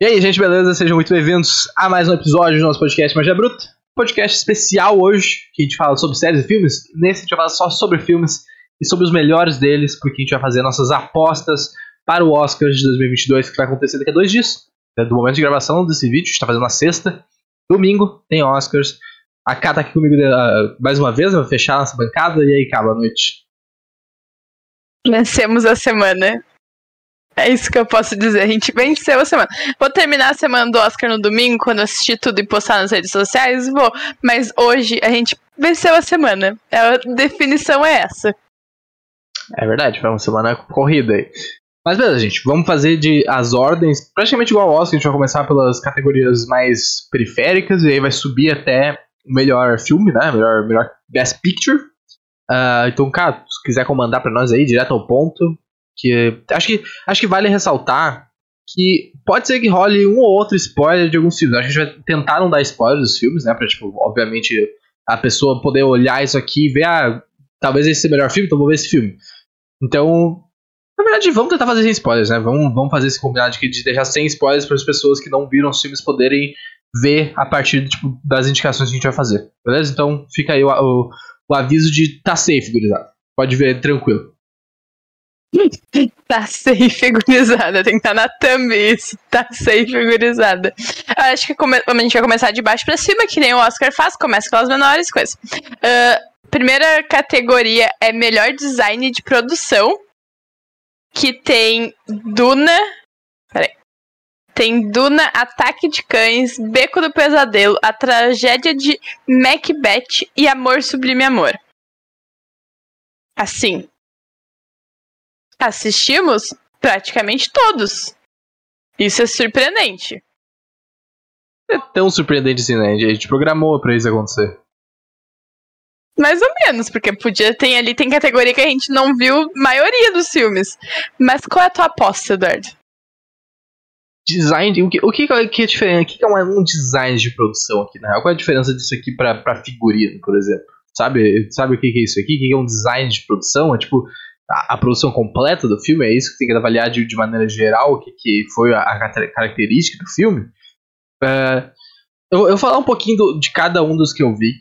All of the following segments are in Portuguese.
E aí, gente, beleza? Sejam muito bem-vindos a mais um episódio do nosso podcast Magia Bruta. Podcast especial hoje, que a gente fala sobre séries e filmes. Nesse a gente vai falar só sobre filmes e sobre os melhores deles, porque a gente vai fazer nossas apostas para o Oscar de 2022, que vai acontecer daqui a dois dias. É do momento de gravação desse vídeo, a gente está fazendo na sexta. Domingo tem Oscars. A Ká tá aqui comigo uh, mais uma vez, vai fechar nossa bancada. E aí, Ká, boa noite. Vencemos a semana. É isso que eu posso dizer. A gente venceu a semana. Vou terminar a semana do Oscar no domingo, quando assistir tudo e postar nas redes sociais, vou. Mas hoje a gente venceu a semana. A definição é essa. É verdade, foi uma semana corrida aí. Mas beleza, gente, vamos fazer de as ordens praticamente igual ao Oscar. A gente vai começar pelas categorias mais periféricas e aí vai subir até o melhor filme, né? Melhor, melhor Best Picture. Uh, então, cara, se quiser comandar para nós aí, direto ao ponto, que acho que acho que vale ressaltar que pode ser que role um ou outro spoiler de alguns filmes. Acho que a gente vai tentar não dar spoiler dos filmes, né? Pra, tipo, obviamente, a pessoa poder olhar isso aqui e ver, ah, talvez esse seja o melhor filme, então vou ver esse filme. Então, na verdade, vamos tentar fazer sem spoilers, né? Vamos, vamos fazer esse combinado de, de deixar sem spoilers para as pessoas que não viram os filmes poderem ver a partir tipo, das indicações que a gente vai fazer. Beleza? Então fica aí o, o, o aviso de tá safe, gurizada. Pode ver tranquilo. Tá safe gurizada, tem que estar tá na thumb isso. Tá safe gurizada. Acho que a gente vai começar de baixo pra cima, que nem o Oscar faz, começa com as menores coisas. Uh, primeira categoria é melhor design de produção, que tem Duna. Peraí. Tem Duna, Ataque de Cães, Beco do Pesadelo, A Tragédia de Macbeth e Amor Sublime Amor. Assim, assistimos praticamente todos. Isso é surpreendente. É tão surpreendente assim, né? A gente programou pra isso acontecer. Mais ou menos, porque podia ter ali, tem categoria que a gente não viu maioria dos filmes. Mas qual é a tua aposta, Eduardo? Design, o que, o que, que é diferente? O que é um design de produção aqui, né? Qual é a diferença disso aqui pra, pra figurino, por exemplo? Sabe, sabe o que é isso aqui? O que é um design de produção? É tipo, a, produção completa do filme, é isso que tem que avaliar de, de maneira geral, o que, que foi a, a característica do filme. Uh, eu, eu vou falar um pouquinho do, de cada um dos que eu vi,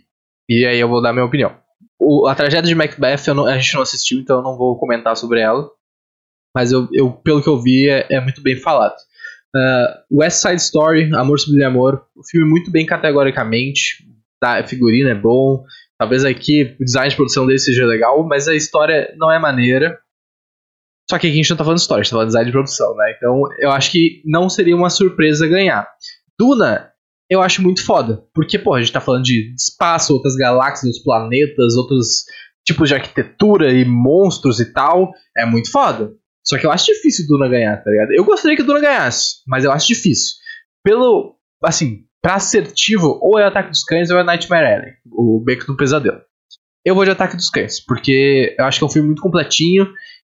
e aí eu vou dar minha opinião. O, a tragédia de Macbeth não, a gente não assistiu, então eu não vou comentar sobre ela. Mas eu, eu pelo que eu vi, é, é muito bem falado. Uh, West Side Story, Amor Sobre Amor, o filme muito bem categoricamente. Tá, a figurina é bom, Talvez aqui o design de produção dele seja legal, mas a história não é maneira. Só que aqui a gente não tá falando história, a gente tá falando de design de produção, né? Então eu acho que não seria uma surpresa ganhar. Duna, eu acho muito foda. Porque, pô, a gente tá falando de espaço, outras galáxias, outros planetas, outros tipos de arquitetura e monstros e tal. É muito foda. Só que eu acho difícil Duna ganhar, tá ligado? Eu gostaria que Duna ganhasse, mas eu acho difícil. Pelo. Assim, Pra assertivo, ou é Ataque dos Cães ou é Nightmare Alley, o Beco do Pesadelo. Eu vou de Ataque dos Cães, porque eu acho que é um filme muito completinho.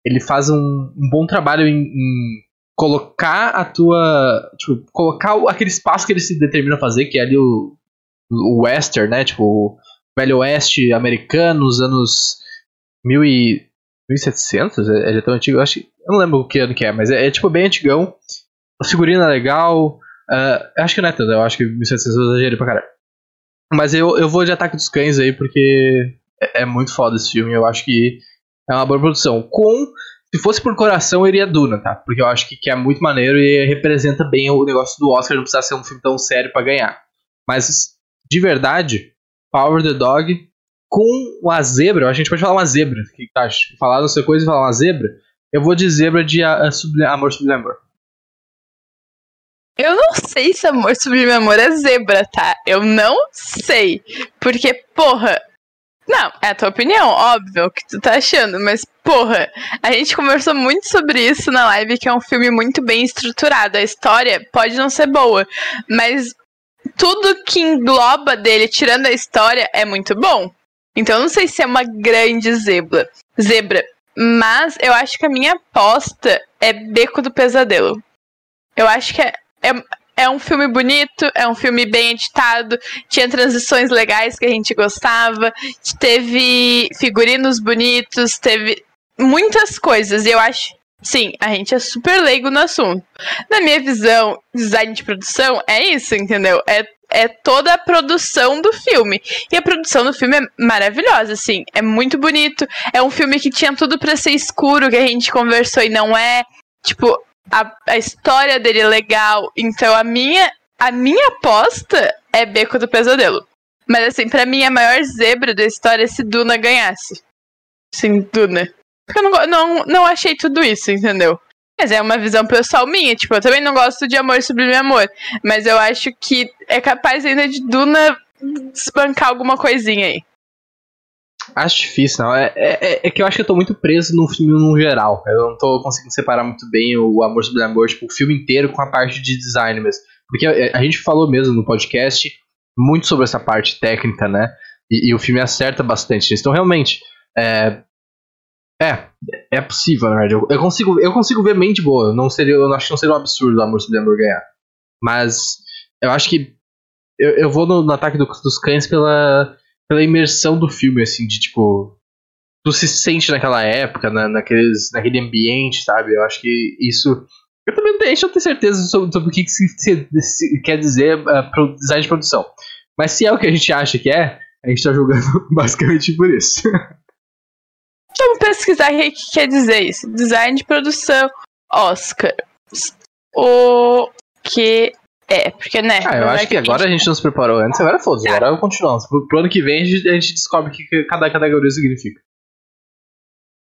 Ele faz um, um bom trabalho em, em, colocar a tua. Tipo, colocar aquele espaço que ele se determina a fazer, que é ali o, o western, né? Tipo, o velho oeste americano, nos anos mil e, 1700? Ele é tão antigo, eu acho. Eu não lembro que ano que é, mas é, é tipo bem antigão. A figurina é legal, Uh, acho que não é tanto, eu acho que 1700 eu exagerei pra caralho. Mas eu, eu vou de Ataque dos Cães aí, porque é, é, muito foda esse filme. Eu acho que é uma boa produção. Com. Se fosse por coração, eu iria Duna, tá? Porque eu acho que, que é muito maneiro e representa bem o negócio do Oscar, não precisa ser um filme tão sério para ganhar. Mas, de verdade, Power the Dog com uma zebra, a gente pode falar uma zebra, que, tá? Falar não sei coisa e falar uma zebra, eu vou de zebra de a, a Amor Sublime. Eu não sei se amor sublime amor é zebra, tá? Eu não sei. Porque, porra. Não, é a tua opinião, óbvio, o que tu tá achando, mas, porra, a gente conversou muito sobre isso na live, que é um filme muito bem estruturado. A história pode não ser boa, mas tudo que engloba dele, tirando a história, é muito bom. Então, eu não sei se é uma grande zebra. Zebra. Mas eu acho que a minha aposta é Beco do Pesadelo. Eu acho que é é, é um filme bonito, é um filme bem editado, tinha transições legais que a gente gostava, teve figurinos bonitos, teve muitas coisas. E eu acho Sim, a gente é super leigo no assunto. Na minha visão, design de produção é isso, entendeu? É, é toda a produção do filme. E a produção do filme é maravilhosa, assim. É muito bonito. É um filme que tinha tudo para ser escuro, que a gente conversou e não é. Tipo, a, a história dele é legal. Então a minha, a minha aposta é Beco do Pesadelo. Mas assim, para mim a maior zebra da história é se Duna ganhasse. Sim, Duna. Porque eu não, não, não achei tudo isso, entendeu? Mas é uma visão pessoal minha. Tipo, eu também não gosto de amor sublime amor. Mas eu acho que é capaz ainda de Duna desbancar alguma coisinha aí. Acho difícil, não. É, é, é, que eu acho que eu tô muito preso no filme no geral. Eu não tô conseguindo separar muito bem o Amor Sublime Amor, tipo, o filme inteiro com a parte de design mesmo. Porque a, a gente falou mesmo no podcast muito sobre essa parte técnica, né? E, e o filme acerta bastante nisso. Então, realmente, é, é, é possível, na verdade. Eu, eu, consigo, eu consigo ver mente boa. Não seria, eu acho que não seria um absurdo o Amor Sobre Amor ganhar. Mas eu acho que eu, eu vou no, no ataque do, dos cães pela, pela imersão do filme, assim, de tipo. Tu se sente naquela época, na, naqueles, naquele ambiente, sabe? Eu acho que isso. Eu também não tenho, certeza sobre, sobre o que, que se, se, se, quer dizer uh, design de produção. Mas se é o que a gente acha que é, a gente tá jogando basicamente por isso. Vamos pesquisar o que quer dizer isso. Design de produção, Oscar. O que é, porque, né? Ah, eu acho que agora a gente não se preparou antes, agora foda-se, tá. agora continuamos. Pro, pro ano que vem a gente, a gente descobre o que cada categoria significa.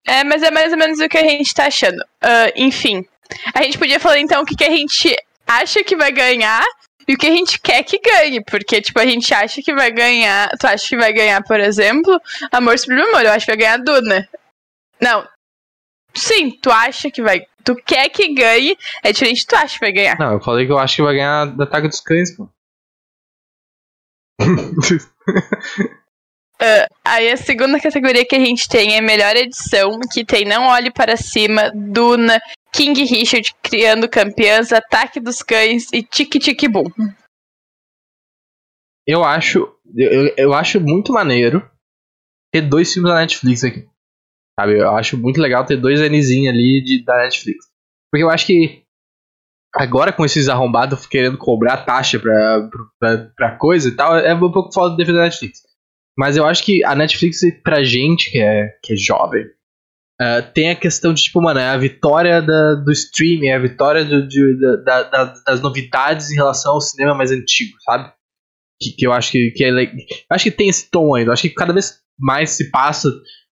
É, mas é mais ou menos o que a gente tá achando. Uh, enfim, a gente podia falar então o que, que a gente acha que vai ganhar e o que a gente quer que ganhe, porque, tipo, a gente acha que vai ganhar. Tu acha que vai ganhar, por exemplo, Amor Sublime Amor? Eu acho que vai ganhar Duna. Não. Sim, tu acha que vai. Tu quer que ganhe, é diferente tu acha que vai ganhar. Não, eu falei que eu acho que vai ganhar da Ataque dos Cães, pô. Uh, aí a segunda categoria que a gente tem é melhor edição, que tem Não Olhe Para Cima, Duna, King Richard Criando Campeãs, Ataque dos Cães e Tic Tic Boom. Eu acho, eu, eu acho muito maneiro ter dois filmes da Netflix aqui. Sabe? Eu acho muito legal ter dois Nzinhos ali de, da Netflix. Porque eu acho que agora com esses arrombados querendo cobrar taxa pra, pra, pra coisa e tal, é um pouco foda defender a Netflix. Mas eu acho que a Netflix, pra gente que é, que é jovem, uh, tem a questão de, tipo, mano, é a vitória da, do streaming, é a vitória do, de, da, da, das novidades em relação ao cinema mais antigo, sabe? Que, que eu acho que, que é. Acho que tem esse tom ainda. Acho que cada vez mais se passa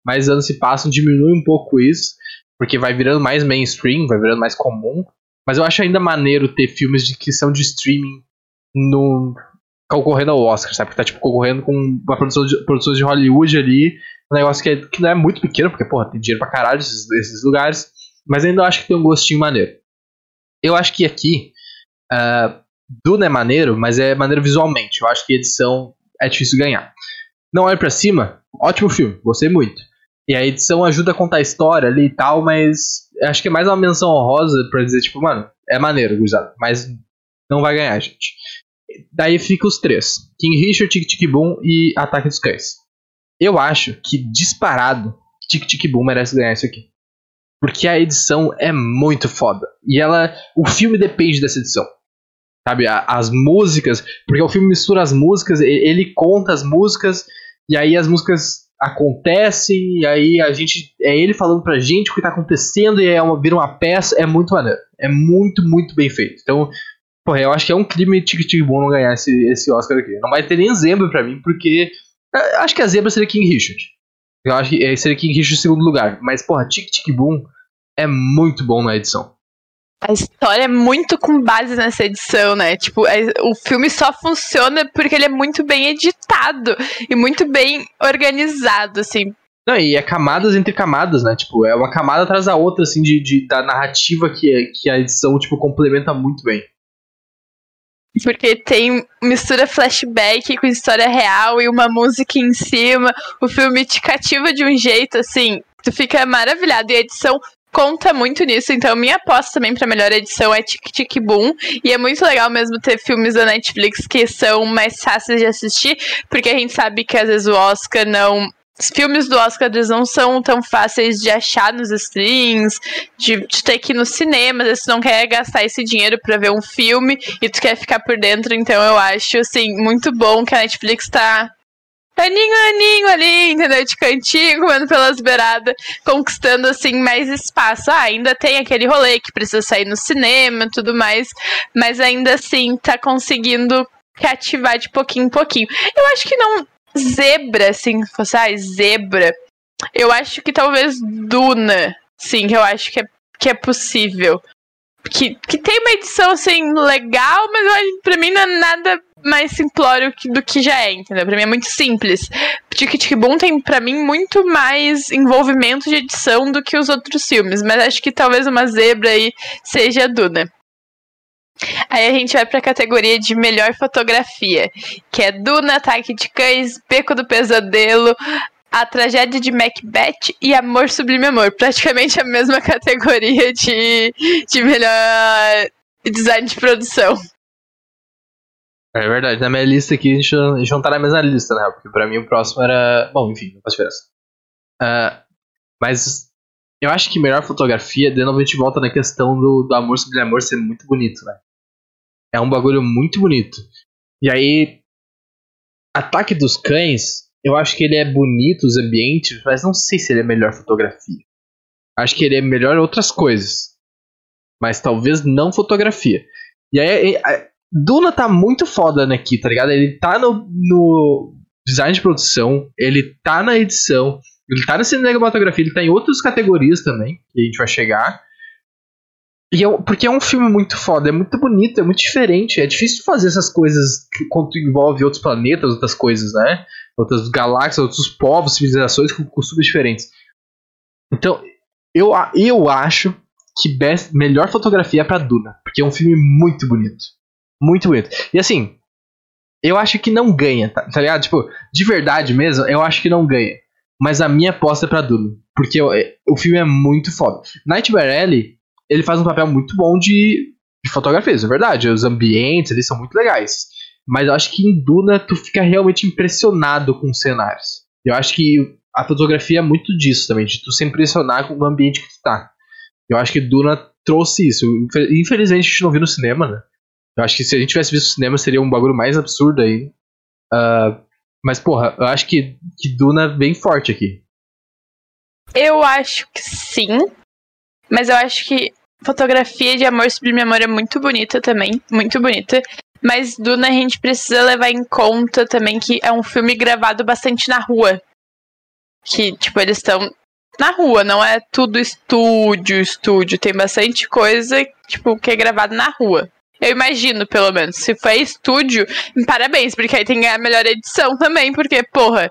mais anos se passam, diminui um pouco isso, porque vai virando mais mainstream, vai virando mais comum. Mas eu acho ainda maneiro ter filmes de, que são de streaming no, concorrendo ao Oscar, sabe? Que tá tipo concorrendo com uma produção de, produções de Hollywood ali, um negócio que, é, que não é muito pequeno, porque, porra, tem dinheiro pra caralho esses, esses lugares, mas ainda acho que tem um gostinho maneiro. Eu acho que aqui, uh, Duna é maneiro, mas é maneiro visualmente. Eu acho que edição é difícil ganhar. Não olhe para cima, ótimo filme, gostei muito. E a edição ajuda a contar a história ali e tal, mas acho que é mais uma menção honrosa pra dizer, tipo, mano, é maneiro, gurizada, mas não vai ganhar, gente. Daí fica os três: King Richard, Tic Tic Boom e Ataque dos Cães. Eu acho que disparado, Tic Tic Boom merece ganhar isso aqui. Porque a edição é muito foda. E ela. O filme depende dessa edição. Sabe? As músicas. Porque o filme mistura as músicas, ele conta as músicas, e aí as músicas acontecem, e aí a gente. É ele falando pra gente o que tá acontecendo, e é uma, vira uma peça, é muito maneiro. É muito, muito bem feito. Então, porra, eu acho que é um crime tic bom não ganhar esse, esse Oscar aqui. Não vai ter nem zebra pra mim, porque. Acho que a zebra seria King Richard. Eu acho que é, seria King Richard em segundo lugar. Mas, porra, Tic Tic Boom é muito bom na edição a história é muito com base nessa edição, né? Tipo, é, o filme só funciona porque ele é muito bem editado e muito bem organizado, assim. Não, e é camadas entre camadas, né? Tipo, é uma camada atrás da outra, assim, de, de da narrativa que, é, que a edição, tipo, complementa muito bem. Porque tem mistura flashback com história real e uma música em cima. O filme te cativa de um jeito, assim, tu fica maravilhado. E a edição conta muito nisso, então minha aposta também para melhor edição é Tic Tic Boom. E é muito legal mesmo ter filmes da Netflix que são mais fáceis de assistir, porque a gente sabe que às vezes o Oscar não os filmes do Oscar eles não são tão fáceis de achar nos streams, de, de ter que ir no cinema, às vezes tu não quer gastar esse dinheiro para ver um filme e tu quer ficar por dentro, então eu acho assim muito bom que a Netflix tá aninho, aninho ali, entendeu? De cantinho, comendo pelas beiradas, conquistando, assim, mais espaço. Ah, ainda tem aquele rolê que precisa sair no cinema e tudo mais, mas ainda assim tá conseguindo cativar de pouquinho em pouquinho. Eu acho que não. Zebra, assim, fosse, ah, zebra. Eu acho que talvez Duna, sim, que eu acho que é, que é possível. Que, que tem uma edição, assim, legal, mas pra mim não é nada mais simplório do que já é, entendeu? Pra mim é muito simples. Tic Boom tem, pra mim, muito mais envolvimento de edição do que os outros filmes, mas acho que talvez uma zebra aí seja a Duna. Aí a gente vai pra categoria de melhor fotografia, que é Duna, Ataque de Cães, Beco do Pesadelo, A Tragédia de Macbeth e Amor Sublime Amor. Praticamente a mesma categoria de, de melhor design de produção. É verdade, na minha lista aqui a gente, a gente não tá na mesma lista, né? Porque pra mim o próximo era. Bom, enfim, não faz diferença. Uh, mas eu acho que melhor fotografia, de novo a gente volta na questão do, do amor sobre amor ser muito bonito, né? É um bagulho muito bonito. E aí. Ataque dos Cães, eu acho que ele é bonito, os ambientes, mas não sei se ele é melhor fotografia. Acho que ele é melhor outras coisas. Mas talvez não fotografia. E aí, Duna tá muito foda aqui, tá ligado? Ele tá no, no design de produção, ele tá na edição, ele tá na cinematografia, ele tá em outras categorias também, que a gente vai chegar. E é, porque é um filme muito foda, é muito bonito, é muito diferente. É difícil fazer essas coisas quando envolve outros planetas, outras coisas, né? Outras galáxias, outros povos, civilizações com costumes diferentes. Então, eu, eu acho que best, melhor fotografia é pra Duna, porque é um filme muito bonito. Muito bonito. E assim, eu acho que não ganha, tá, tá ligado? Tipo, de verdade mesmo, eu acho que não ganha. Mas a minha aposta é pra Duna. Porque eu, é, o filme é muito foda. Nightmare Alley, ele faz um papel muito bom de, de fotografia, isso é verdade. Os ambientes ali são muito legais. Mas eu acho que em Duna tu fica realmente impressionado com os cenários. Eu acho que a fotografia é muito disso também, de tu se impressionar com o ambiente que tu tá. Eu acho que Duna trouxe isso. Infelizmente a gente não viu no cinema, né? Eu acho que se a gente tivesse visto cinema seria um bagulho mais absurdo aí. Uh, mas, porra, eu acho que, que Duna vem forte aqui. Eu acho que sim. Mas eu acho que fotografia de Amor Sublime Amor é muito bonita também. Muito bonita. Mas Duna a gente precisa levar em conta também que é um filme gravado bastante na rua. Que, tipo, eles estão na rua, não é tudo estúdio, estúdio. Tem bastante coisa, tipo, que é gravado na rua. Eu imagino, pelo menos. Se foi estúdio, parabéns, porque aí tem a melhor edição também, porque, porra,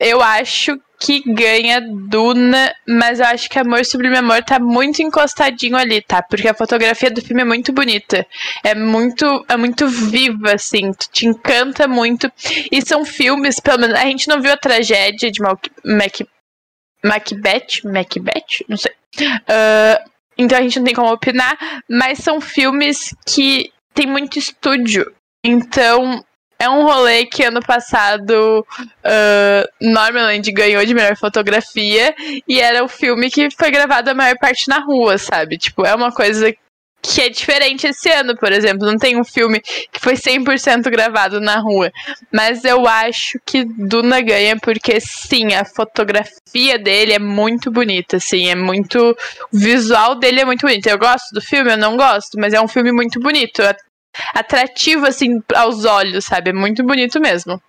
eu acho que ganha Duna, mas eu acho que Amor Sublime Amor tá muito encostadinho ali, tá? Porque a fotografia do filme é muito bonita. É muito, é muito viva, assim. Te encanta muito. E são filmes, pelo menos. A gente não viu a tragédia de Mac, Mac, Macbeth? Macbeth? Não sei. Uh, então a gente não tem como opinar, mas são filmes que tem muito estúdio. Então é um rolê que ano passado uh, Normaland ganhou de melhor fotografia e era o filme que foi gravado a maior parte na rua, sabe? Tipo, é uma coisa que é diferente esse ano, por exemplo. Não tem um filme que foi 100% gravado na rua. Mas eu acho que Duna ganha porque, sim, a fotografia dele é muito bonita, assim. É muito... O visual dele é muito bonito. Eu gosto do filme? Eu não gosto, mas é um filme muito bonito. Atrativo, assim, aos olhos, sabe? É muito bonito mesmo.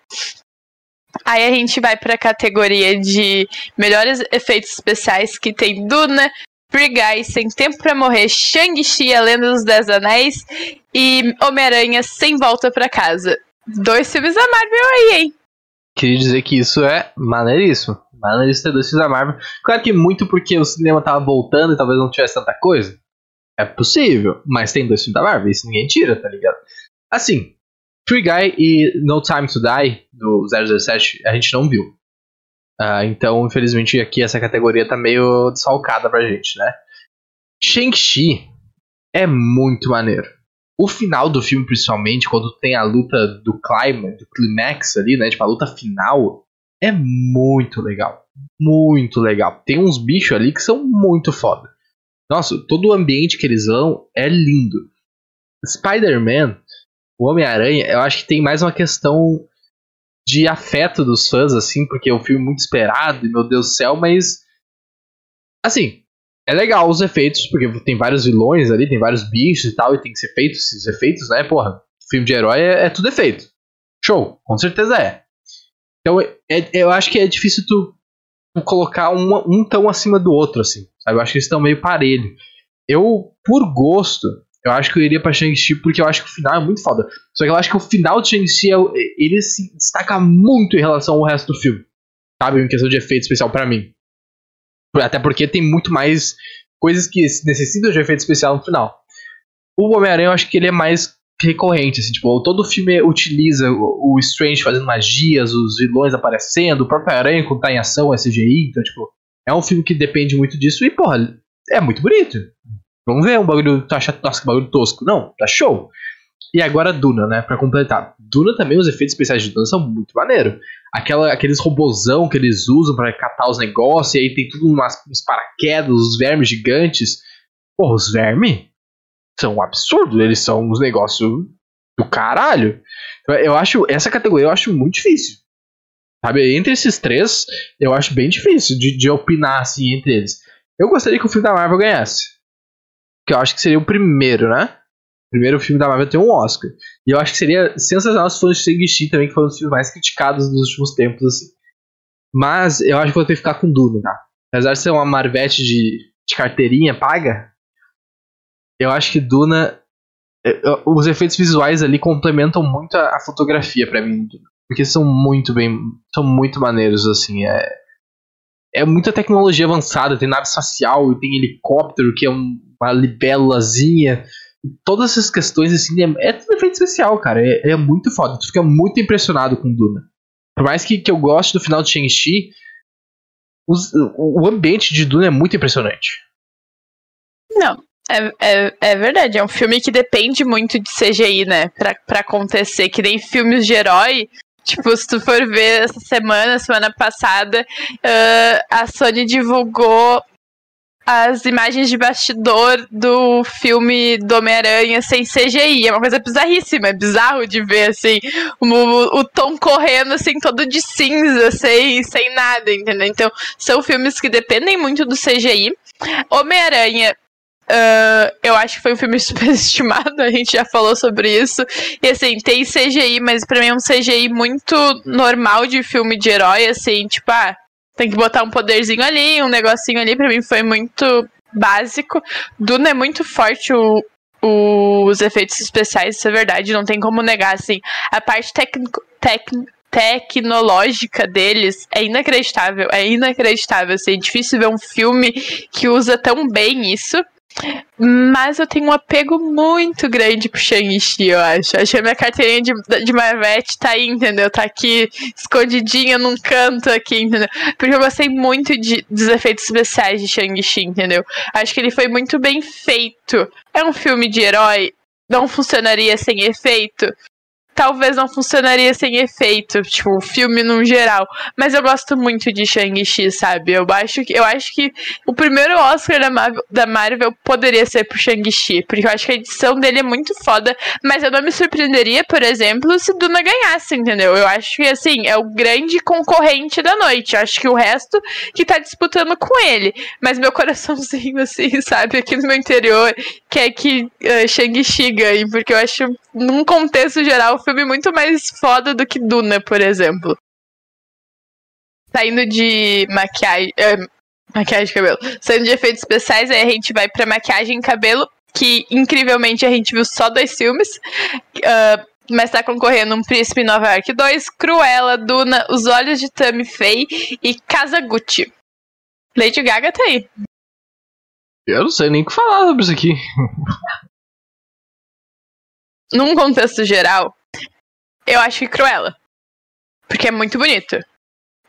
Aí a gente vai para a categoria de melhores efeitos especiais que tem Duna, Free Guy, Sem Tempo para Morrer, Shang-Chi, A Lenda dos Dez Anéis e Homem-Aranha Sem Volta para Casa. Dois filmes da Marvel aí, hein? Queria dizer que isso é maneiríssimo. Maneiríssimo ter dois filmes da Marvel. Claro que muito porque o cinema tava voltando e talvez não tivesse tanta coisa. É possível, mas tem dois filmes da Marvel, isso ninguém tira, tá ligado? Assim, Free Guy e No Time to Die, do 007, a gente não viu. Uh, então, infelizmente, aqui essa categoria tá meio desfalcada pra gente, né? Shang-Chi é muito maneiro. O final do filme, principalmente, quando tem a luta do climax, do climax ali, né? Tipo, a luta final, é muito legal. Muito legal. Tem uns bichos ali que são muito foda. Nossa, todo o ambiente que eles vão é lindo. Spider-Man, o Homem-Aranha, eu acho que tem mais uma questão de afeto dos fãs, assim, porque é um filme muito esperado, e meu Deus do céu, mas. Assim, é legal os efeitos, porque tem vários vilões ali, tem vários bichos e tal, e tem que ser feitos esses efeitos, né? Porra, filme de herói é, é tudo efeito. Show, com certeza é. Então, é, eu acho que é difícil tu, tu colocar um, um, tão acima do outro, assim. Sabe? Eu acho que eles estão meio parelho. Eu, por gosto, eu acho que eu iria pra Shang-Chi porque eu acho que o final é muito foda. Só que eu acho que o final de Shang-Chi, é, ele se destaca muito em relação ao resto do filme. Sabe? Em questão de efeito especial para mim. Até porque tem muito mais coisas que necessitam de efeito especial no final. O Homem-Aranha eu acho que ele é mais recorrente, assim, tipo, todo filme utiliza o, o Strange fazendo magias, os vilões aparecendo, o próprio Aranha quando tá em ação é CGI, então, tipo, é um filme que depende muito disso e, porra, é muito bonito. Vamos ver um bagulho, tu acha, nossa, que bagulho tosco. Não, tá show. E agora Duna, né, pra completar. Duna também, os efeitos especiais de Duna são muito maneiro. Aquela, aqueles robozão que eles usam para catar os negócios, e aí tem tudo umas, uns paraquedas, os vermes gigantes. Porra, os vermes são um absurdo, eles são uns negócios do caralho. Eu acho, essa categoria eu acho muito difícil. Sabe, entre esses três, eu acho bem difícil de, de opinar assim entre eles. Eu gostaria que o filme da Marvel ganhasse. Que eu acho que seria o primeiro, né? primeiro filme da Marvel tem um Oscar. E eu acho que seria sensacional se fosse Shang-Chi também, que foi um dos filmes mais criticados nos últimos tempos, assim. Mas eu acho que vou ter que ficar com Duna, tá? Apesar de ser uma Marvete de, de carteirinha paga, eu acho que Duna. É, os efeitos visuais ali complementam muito a, a fotografia para mim, porque são muito bem, são muito maneiros assim, é é muita tecnologia avançada, tem nave espacial tem helicóptero que é um, uma libélulazinha todas essas questões, assim, é, é tudo efeito especial, cara. É, é, muito foda. Tu fica muito impressionado com Duna. Por mais que, que eu goste do final de Shang-Chi, o ambiente de Duna é muito impressionante. Não, é, é, é, verdade. É um filme que depende muito de CGI, né? Pra, pra acontecer. Que nem filmes de herói. Tipo, se tu for ver essa semana, semana passada, uh, a Sony divulgou as imagens de bastidor do filme do Homem-Aranha sem CGI. É uma coisa bizarríssima, é bizarro de ver, assim, o, o Tom correndo, assim, todo de cinza, sem, sem nada, entendeu? Então, são filmes que dependem muito do CGI. Homem-Aranha Uh, eu acho que foi um filme superestimado, a gente já falou sobre isso. E assim, tem CGI, mas pra mim é um CGI muito normal de filme de herói, assim, tipo, ah, tem que botar um poderzinho ali, um negocinho ali, pra mim foi muito básico. Duna é muito forte o, os efeitos especiais, isso é verdade, não tem como negar, assim. A parte técnico, tec, tecnológica deles é inacreditável, é inacreditável, assim, é difícil ver um filme que usa tão bem isso. Mas eu tenho um apego muito grande pro Shang-Chi, eu acho. Acho que a minha carteirinha de, de Marvete tá aí, entendeu? Tá aqui, escondidinha num canto aqui, entendeu? Porque eu gostei muito de, dos efeitos especiais de Shang-Chi, entendeu? Acho que ele foi muito bem feito. É um filme de herói, não funcionaria sem efeito talvez não funcionaria sem efeito, tipo, o filme no geral. Mas eu gosto muito de Shang-Chi, sabe? Eu acho que eu acho que o primeiro Oscar da Marvel, da Marvel poderia ser pro Shang-Chi, porque eu acho que a edição dele é muito foda, mas eu não me surpreenderia, por exemplo, se Duna ganhasse, entendeu? Eu acho que assim, é o grande concorrente da noite. Eu acho que o resto que tá disputando com ele. Mas meu coraçãozinho assim, sabe, aqui no meu interior, quer que uh, Shang-Chi ganhe, porque eu acho num contexto geral filme muito mais foda do que Duna, por exemplo. Saindo de maquiagem. É, maquiagem de cabelo. Saindo de efeitos especiais, aí a gente vai pra maquiagem e cabelo, que incrivelmente a gente viu só dois filmes. Uh, mas tá concorrendo um Príncipe Nova York 2, Cruella, Duna, Os Olhos de Tammy Faye e Casa Gucci. Lady Gaga tá aí. Eu não sei nem o que falar sobre isso aqui. Num contexto geral, eu acho que Cruella. Porque é muito bonito.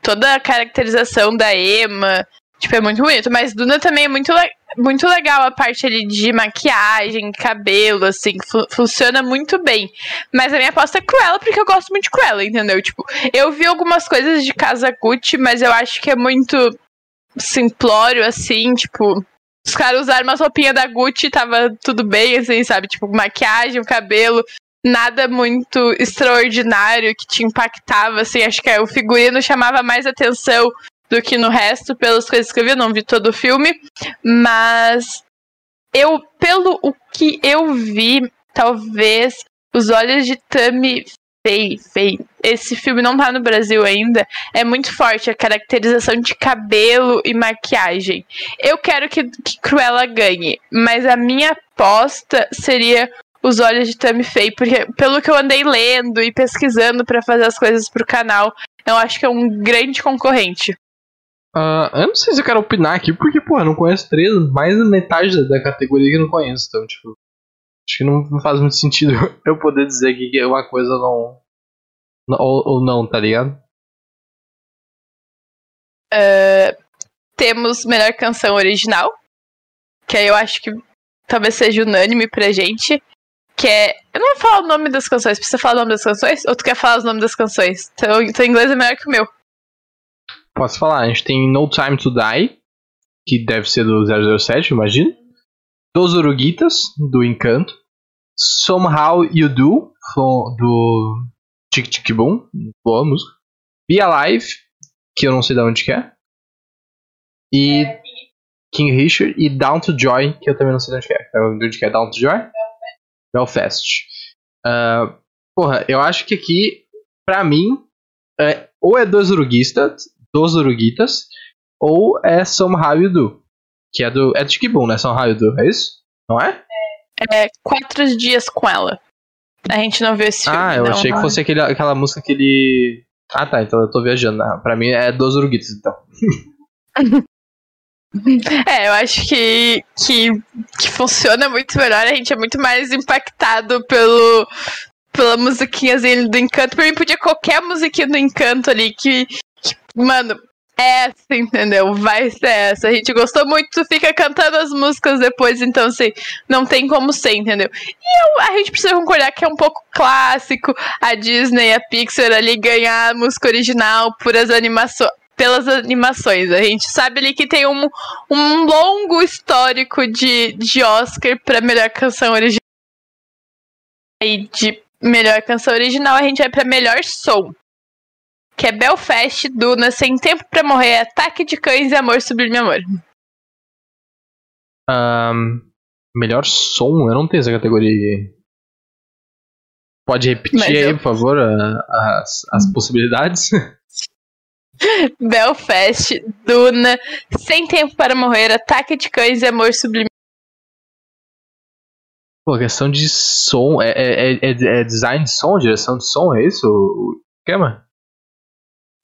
Toda a caracterização da Emma, tipo, é muito bonito. Mas Duna também é muito, muito legal a parte ali de maquiagem, cabelo, assim, fu funciona muito bem. Mas a minha aposta é Cruella, porque eu gosto muito de Cruella, entendeu? Tipo, eu vi algumas coisas de Casa Gucci, mas eu acho que é muito simplório, assim, tipo. Os caras usaram umas roupinhas da Gucci, tava tudo bem, assim, sabe? Tipo, maquiagem, cabelo, nada muito extraordinário que te impactava, assim. Acho que o figurino chamava mais atenção do que no resto, pelas coisas que eu vi, não vi todo o filme, mas eu, pelo o que eu vi, talvez os olhos de Tami Fei, Fei, esse filme não tá no Brasil ainda, é muito forte a caracterização de cabelo e maquiagem. Eu quero que, que Cruella ganhe, mas a minha aposta seria os olhos de Tammy Faye, porque pelo que eu andei lendo e pesquisando para fazer as coisas pro canal, eu acho que é um grande concorrente. Uh, eu não sei se eu quero opinar aqui, porque, pô, eu não conheço três, mais da metade da, categoria que eu não conheço. Então, tipo, acho que não, não faz muito sentido eu poder dizer aqui que uma coisa não. não ou, ou, não, tá ligado? Uh, temos melhor canção original, que aí eu acho que talvez seja unânime pra gente. Que é. Eu não vou falar o nome das canções. Precisa falar o nome das canções? Ou tu quer falar os nomes das canções? Então, então inglês é melhor que o meu. Posso falar, a gente tem No Time to Die, que deve ser do 007, imagino. Dos Uruguitas, do Encanto. Somehow You Do, do Tic Tic Boom, boa música. Be Alive, que eu não sei de onde que é. E King Richard e Down to Joy, que eu também não sei de onde que é. De onde que é Down to Joy? Belfast. Uh, porra, eu acho que aqui, pra mim, é, ou é dos Uruguistas, dos Uruguitas, ou é Somehow You Do, que é do. É do Chikibum, né? Somehow You Do, é isso? Não é? É, Quatro Dias com Ela. A gente não viu esse filme. Ah, eu não, achei que fosse aquele, aquela música que ele. Ah tá, então eu tô viajando. Ah, pra mim é dos Uruguitas, então. É, eu acho que, que, que funciona muito melhor. A gente é muito mais impactado pelo, pela musiquinha do Encanto. Pra mim, podia qualquer musiquinha do Encanto ali que, Mano, essa, entendeu? Vai ser essa. A gente gostou muito, fica cantando as músicas depois, então, assim, não tem como ser, entendeu? E eu, a gente precisa concordar que é um pouco clássico a Disney, a Pixar ali ganhar a música original por as animações. Pelas animações. A gente sabe ali que tem um, um longo histórico de, de Oscar pra melhor canção original. E de melhor canção original, a gente vai pra melhor som que é Belfast, Duna, Sem Tempo para Morrer, Ataque de Cães e Amor Sublime Amor. Um, melhor som? Eu não tenho essa categoria. Pode repetir aí, por favor, as, as possibilidades? Belfast, Duna, Sem Tempo para Morrer, Ataque de Cães e Amor Sublime. Pô, questão de som. É, é, é, é, design de som, direção de som, é isso o esquema?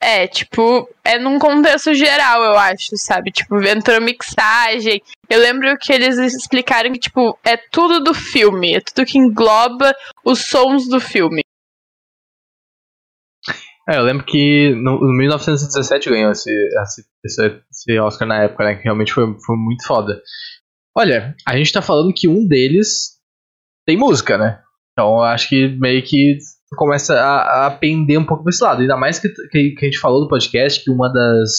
É, tipo, é num contexto geral, eu acho, sabe? Tipo, entrou mixagem. Eu lembro que eles explicaram que, tipo, é tudo do filme, é tudo que engloba os sons do filme. É, eu lembro que no, no 1917 ganhou esse, esse, esse, Oscar na época, né? Que realmente foi, foi muito foda. Olha, a gente tá falando que um deles tem música, né? Então eu acho que meio que começa a, a pender um pouco pra esse lado. Ainda mais que, que, que, a gente falou no podcast que uma das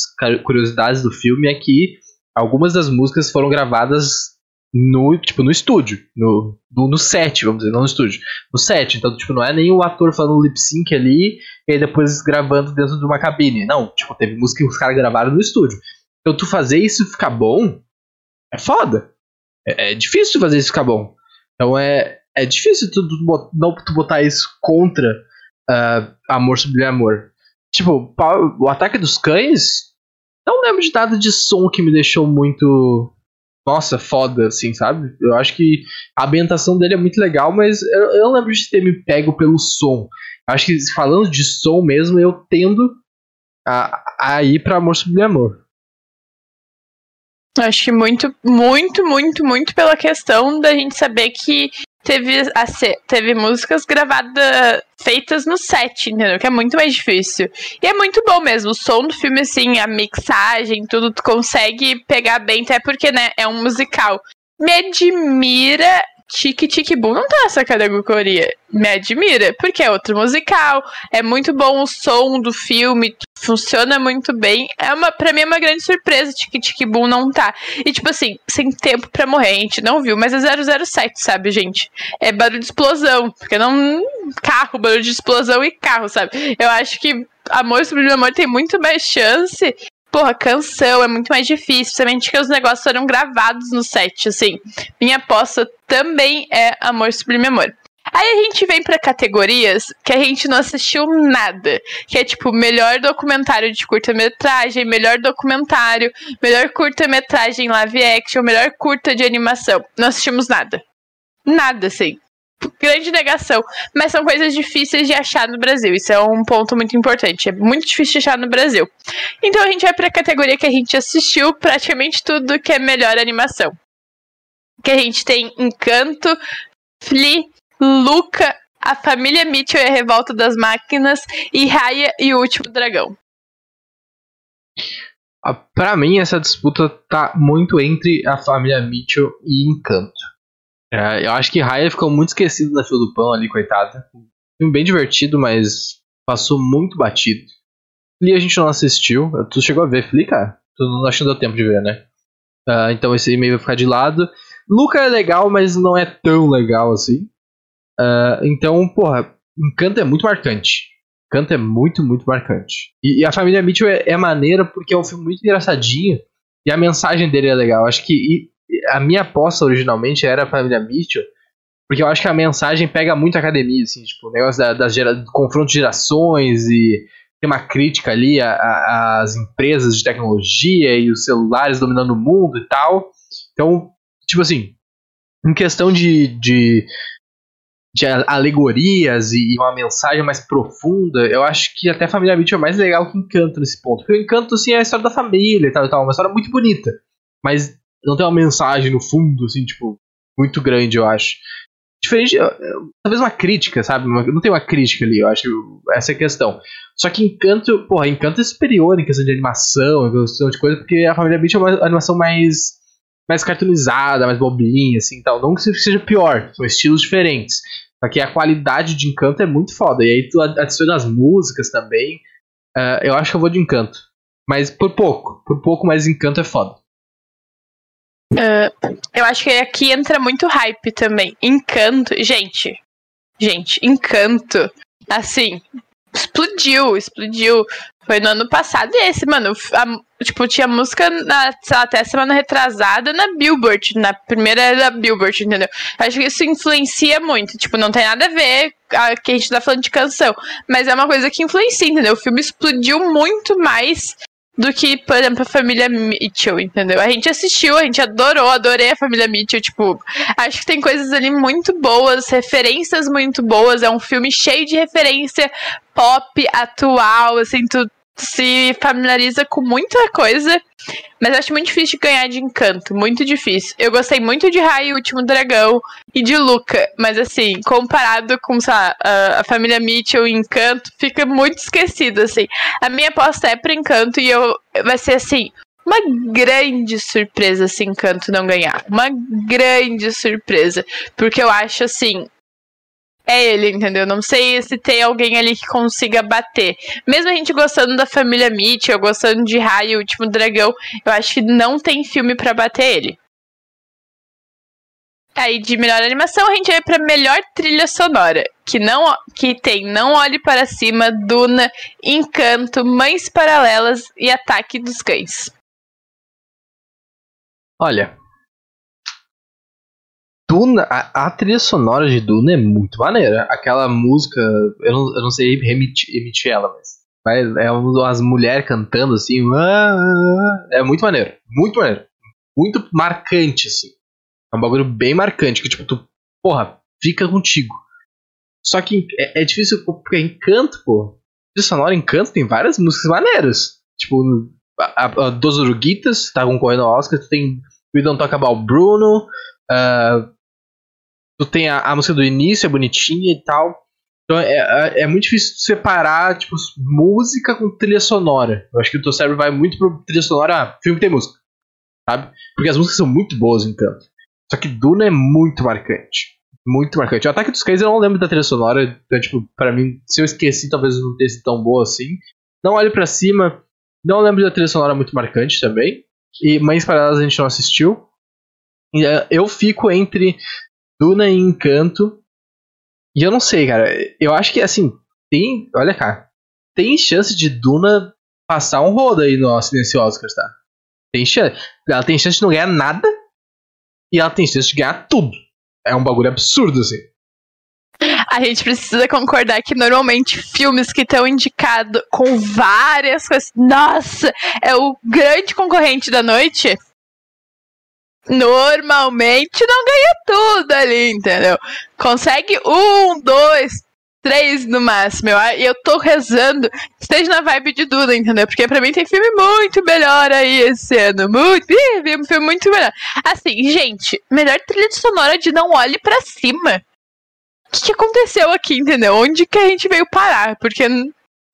curiosidades do filme é que algumas das músicas foram gravadas no, tipo, no estúdio, no, no, no, set, vamos dizer, não no estúdio, no set. Então, tipo, não é nem o ator falando lip sync ali e depois gravando dentro de uma cabine. Não, tipo, teve música que os caras gravaram no estúdio. Então, tu fazer isso ficar bom é foda. É, é difícil fazer isso ficar bom. Então, é, é difícil tu, tu, não tu botar isso contra uh, Amor Sublime Amor. Tipo, o Ataque dos Cães, não lembro de nada de som que me deixou muito. Nossa, foda, assim, sabe? Eu acho que a ambientação dele é muito legal, mas eu, eu não lembro de ter me pego pelo som. Eu acho que falando de som mesmo, eu tendo a, a ir pra Amor Sublime Amor. Acho que muito, muito, muito, muito pela questão da gente saber que teve, a, teve músicas gravadas, feitas no set, entendeu? Que é muito mais difícil. E é muito bom mesmo. O som do filme, assim, a mixagem, tudo, tu consegue pegar bem, até porque, né, é um musical. Me admira Tique Tique Boom não tá nessa categoria. Me admira, porque é outro musical, é muito bom o som do filme, funciona muito bem. É uma, pra mim é uma grande surpresa Tique Tique Boom não tá. E tipo assim, sem tempo pra morrer, a gente não viu, mas é 007, sabe, gente? É barulho de explosão, porque não. Carro, barulho de explosão e carro, sabe? Eu acho que Amor sobre Amor tem muito mais chance porra, canção é muito mais difícil, principalmente que os negócios foram gravados no set, assim. Minha aposta também é Amor Sublime Amor. Aí a gente vem para categorias que a gente não assistiu nada, que é tipo melhor documentário de curta-metragem, melhor documentário, melhor curta-metragem live action, melhor curta de animação. Não assistimos nada. Nada, assim grande negação. Mas são coisas difíceis de achar no Brasil. Isso é um ponto muito importante. É muito difícil de achar no Brasil. Então a gente vai para a categoria que a gente assistiu praticamente tudo que é melhor animação. Que a gente tem Encanto, Flea, Luca, A Família Mitchell e a Revolta das Máquinas e Raya e o Último Dragão. Ah, para mim, essa disputa tá muito entre a família Mitchell e Encanto. É, eu acho que Raya ficou muito esquecido na fila do pão ali, coitada. Filme bem divertido, mas passou muito batido. Flea a gente não assistiu. Tu chegou a ver Flea, cara? Tu não acho que deu tempo de ver, né? Uh, então esse e-mail vai ficar de lado. Luca é legal, mas não é tão legal assim. Uh, então, porra, Encanto é muito marcante. Encanto é muito, muito marcante. E, e a família Mitchell é, é, maneira porque é um filme muito engraçadinho. E a mensagem dele é legal. Acho que a minha aposta originalmente era a família Mitchell, porque eu acho que a mensagem pega muito a academia, assim, tipo, o negócio da, das gera, do confronto de gerações e tem uma crítica ali às empresas de tecnologia e os celulares dominando o mundo e tal. Então, tipo assim, em questão de, de, de alegorias e uma mensagem mais profunda, eu acho que até família Mitchell é mais legal que Encanto nesse ponto. Porque o Encanto, assim, é a história da família e tal e tal, uma história muito bonita. Mas não tem uma mensagem no fundo, assim, tipo, muito grande, eu acho. Diferente, talvez uma crítica, sabe? Não tem uma crítica ali, eu acho. Essa é a questão. Só que Encanto, porra, Encanto é superior em questão de animação, em questão de coisa, porque a família Beach é uma animação mais mais cartoonizada, mais bobinha, assim tal. Não que seja pior, são estilos diferentes. Só que a qualidade de Encanto é muito foda. E aí tu adiciona as músicas também. Uh, eu acho que eu vou de Encanto. Mas por pouco. Por pouco, mas Encanto é foda. Uh, eu acho que aqui entra muito hype também. Encanto. Gente. Gente, encanto. Assim, explodiu, explodiu. Foi no ano passado e esse, mano. A, tipo, tinha música na, lá, até semana retrasada na Billboard. Na primeira da Billboard, entendeu? Acho que isso influencia muito. Tipo, não tem nada a ver a, que a gente tá falando de canção. Mas é uma coisa que influencia, entendeu? O filme explodiu muito mais do que, por exemplo, a família Mitchell, entendeu? A gente assistiu, a gente adorou, adorei a família Mitchell, tipo, acho que tem coisas ali muito boas, referências muito boas, é um filme cheio de referência pop atual, assim, tu se familiariza com muita coisa, mas acho muito difícil de ganhar de encanto, muito difícil. Eu gostei muito de Rai, o Último Dragão e de Luca, mas assim, comparado com lá, a, a, família Mitchell e Encanto, fica muito esquecido, assim. A minha aposta é para Encanto e eu vai ser assim, uma grande surpresa se Encanto não ganhar. Uma grande surpresa. Porque eu acho assim, é ele, entendeu? Não sei se tem alguém ali que consiga bater. Mesmo a gente gostando da família Mitchell, gostando de Raio, o último dragão, eu acho que não tem filme para bater ele. Aí de melhor animação a gente vai para melhor trilha sonora, que não que tem Não Olhe para Cima, Duna, Encanto, Mães Paralelas e Ataque dos Cães. Olha, Duna, a, a, trilha sonora de Duna é muito maneira. Aquela música, eu não, eu não sei emitir, emitir ela, mas é umas mulheres cantando assim. É muito maneiro. Muito maneiro. Muito marcante, assim. É um bagulho bem marcante, que tipo, tu, porra, fica contigo. Só que é, é difícil, porque Encanto, pô. Trilha sonora Encanto tem várias músicas maneiras. Tipo, a, a, a Dos Uruguitas tá concorrendo ao Oscar, tu tem We Don't Talk About Bruno. Uh, tu tem a, a música do início, é bonitinha e tal. Então é, é, é, muito difícil separar, tipo, música com trilha sonora. Eu acho que o teu cérebro vai muito pro trilha sonora, ah, filme tem música. Sabe? Porque as músicas são muito boas, então. Só que Duna é muito marcante. Muito marcante. O Ataque dos Cães eu não lembro da trilha sonora. Então, tipo, pra mim, se eu esqueci, talvez não tenha sido tão boa assim. Não olhe para cima. Não lembro da trilha sonora muito marcante também. E Mães Paradas a gente não assistiu. É, eu fico entre Duna e Encanto. E eu não sei, cara. Eu acho que, assim, tem. Olha cá. Tem chance de Duna passar um rodo aí no Silêncio Oscars, tá? Tem chance. Ela tem chance de não ganhar nada. E ela tem chance de ganhar tudo. É um bagulho absurdo, assim. A gente precisa concordar que normalmente filmes que estão indicados com várias coisas. Nossa, é o grande concorrente da noite normalmente não ganha tudo ali, entendeu? Consegue um, dois, três no máximo. E eu tô rezando, esteja na vibe de Duda, entendeu? Porque pra mim tem filme muito melhor aí esse ano. Muito, um filme muito melhor. Assim, gente, melhor trilha sonora de Não Olhe para Cima. O que, que aconteceu aqui, entendeu? Onde que a gente veio parar? Porque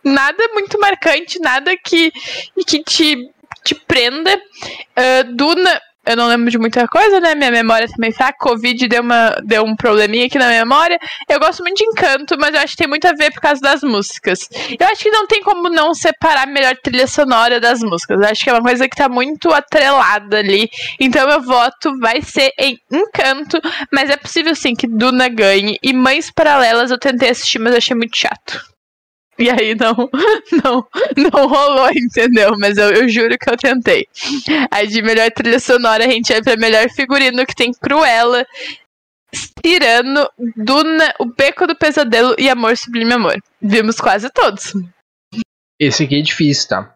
nada muito marcante, nada que, que te, te prenda. Uh, Duna eu não lembro de muita coisa, né? Minha memória também fraca. Covid deu, uma, deu um probleminha aqui na memória. Eu gosto muito de encanto, mas eu acho que tem muito a ver por causa das músicas. Eu acho que não tem como não separar a melhor trilha sonora das músicas. Eu acho que é uma coisa que tá muito atrelada ali. Então meu voto vai ser em encanto, mas é possível sim que Duna ganhe. E Mães Paralelas eu tentei assistir, mas achei muito chato. E aí não, não, não rolou, entendeu? Mas eu, eu juro que eu tentei. Aí de melhor trilha sonora a gente vai pra melhor figurino que tem Cruella, Tirano, Duna, O Beco do Pesadelo e Amor Sublime Amor. Vimos quase todos. Esse aqui é difícil, tá?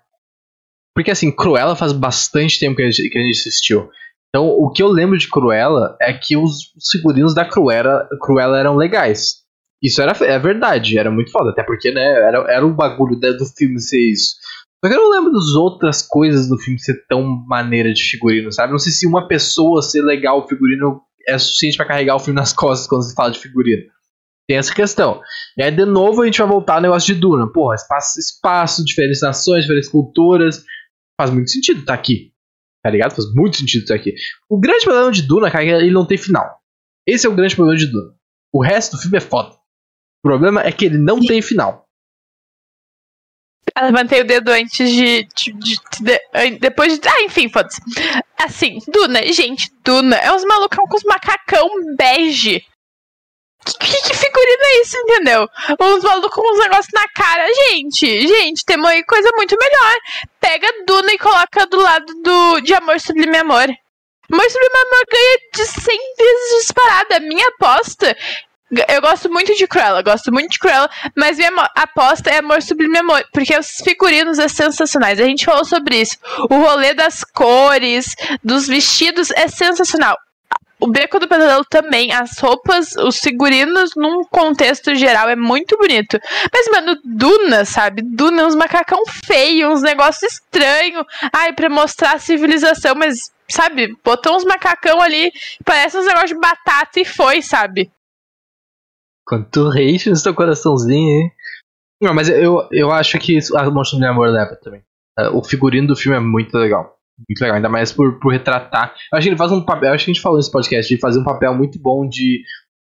Porque assim, Cruella faz bastante tempo que a gente, que a gente assistiu. Então, o que eu lembro de Cruella é que os figurinos da Cruella, Cruella eram legais. Isso era é verdade, era muito foda, até porque, né, era, era o bagulho do filme ser isso. Só que eu não lembro das outras coisas do filme ser tão maneira de figurino, sabe? Não sei se uma pessoa ser legal o figurino é suficiente para carregar o filme nas costas quando se fala de figurino. Tem essa questão. E aí, de novo, a gente vai voltar ao negócio de Duna. Porra, espaço, espaço, diferentes nações, diferentes culturas. Faz muito sentido tá aqui. Tá ligado? Faz muito sentido tá aqui. O grande problema de Duna, cara, é que ele não tem final. Esse é o grande problema de Duna. O resto do filme é foda. O problema é que ele não tem final. Eu levantei o dedo antes de. de, de, de depois de. Ah, enfim, foda-se. Assim, Duna, gente, Duna é uns malucão com os macacão bege. Que, que, que, figurino é isso, entendeu? Uns malucos com uns negócios na cara. Gente, gente, tem uma coisa muito melhor. Pega Duna e coloca do lado do de Amor Sublime Amor. Amor Sublime Amor ganha de 100 vezes disparada. Minha aposta eu gosto muito de Cruella, gosto muito de Cruella, mas minha aposta é Amor Sublime Amor, porque os figurinos é sensacionais. A gente falou sobre isso. O rolê das cores, dos vestidos é sensacional. O Beco do Pesadelo também, as roupas, os figurinos, num contexto geral, é muito bonito. Mas, mano, Duna, sabe? Duna, uns macacão feio, uns negócios estranhos. Ai, pra mostrar a civilização, mas, sabe? Botou uns macacão ali, parece uns negócios de batata e foi, sabe? Quanto hate no seu coraçãozinho, hein? Não, mas eu, eu acho que a Monstro do Amor leva também. É, o figurino do filme é muito legal. Muito legal, ainda mais por, por retratar. Eu acho que ele faz um papel, acho que a gente falou nesse podcast, de fazer um papel muito bom de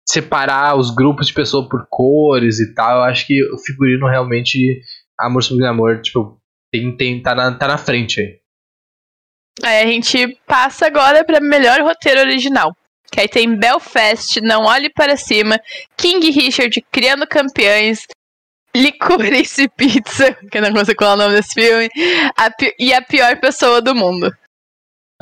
separar os grupos de pessoas por cores e tal. Eu acho que o figurino realmente, Amor Sublime Amor, tipo, tem, tem, tá, na, tá na frente aí. Aí a gente passa agora pra melhor roteiro original. Que aí tem Belfast, Não Olhe Para Cima, King Richard, Criando Campeões, Licorice Pizza, que eu não consigo falar o nome desse filme, a, e A Pior Pessoa do Mundo.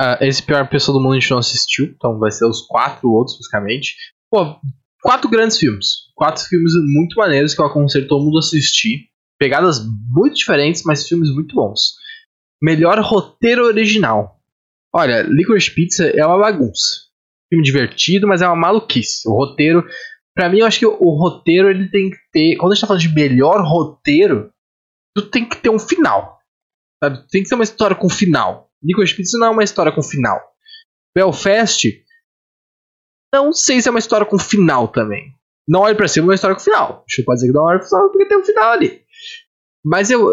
Uh, esse Pior Pessoa do Mundo a gente não assistiu, então vai ser os quatro outros, basicamente. Pô, quatro grandes filmes. Quatro filmes muito maneiros que eu aconselho todo mundo a assistir. Pegadas muito diferentes, mas filmes muito bons. Melhor roteiro original. Olha, Licorice Pizza é uma bagunça filme divertido, mas é uma maluquice. O roteiro, para mim, eu acho que o, o, roteiro ele tem que ter. Quando a gente tá falando de melhor roteiro, tu tem que ter um final. Sabe? Tem que ter uma história com final. Nicolas Pizza não é uma história com final. Belfast, não sei se é uma história com final também. Não olhe pra cima, é uma história com final. Deixa eu pode dizer que não olhe pra cima porque tem um final ali. Mas eu.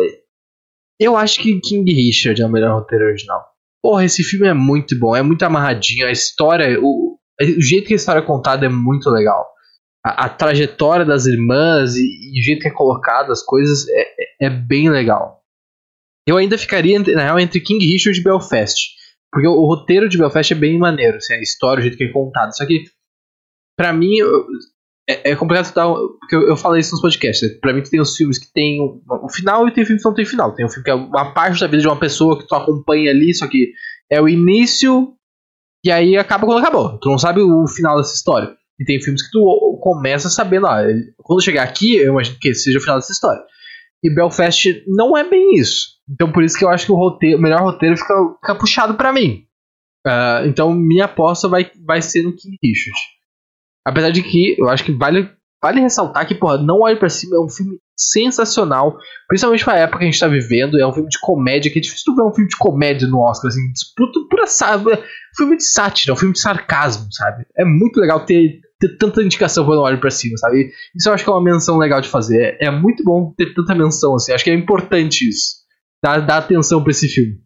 Eu acho que King Richard é o melhor roteiro original. Porra, esse filme é muito bom, é muito amarradinho. A história, o, o jeito que a história é contada é muito legal. A, a trajetória das irmãs e, e, o jeito que é colocado as coisas é, é, é bem legal. Eu ainda ficaria, na real, entre King Richard e Belfast. Porque o, o roteiro de Belfast é bem maneiro, assim, a história, o jeito que é contado. Só que, pra mim, é, é, complicado dar. Porque eu, eu falei isso nos podcasts. Né? Pra mim, tem os filmes que tem o final e tem filmes que não tem final. Tem um filme que é uma parte da vida de uma pessoa que tu acompanha ali, só que é o início e aí acaba quando acabou. Tu não sabe o final dessa história. E tem filmes que tu começa sabendo, ó, quando chegar aqui, eu imagino que seja o final dessa história. E Belfast não é bem isso. Então por isso que eu acho que o, roteiro, o melhor roteiro fica, fica puxado para mim. Uh, então minha aposta vai, vai ser no King Richard. Apesar de que eu acho que vale, vale ressaltar que, porra, Não Olhe para Cima é um filme sensacional, principalmente pra época que a gente tá vivendo. É um filme de comédia, que é difícil tu ver um filme de comédia no Oscar, assim, disputa pura sabe, filme de sátira, um filme de sarcasmo, sabe? É muito legal ter, ter tanta indicação quando olho pra cima, sabe? Isso eu acho que é uma menção legal de fazer. É, é muito bom ter tanta menção, assim, acho que é importante isso. Dar, dar atenção pra esse filme.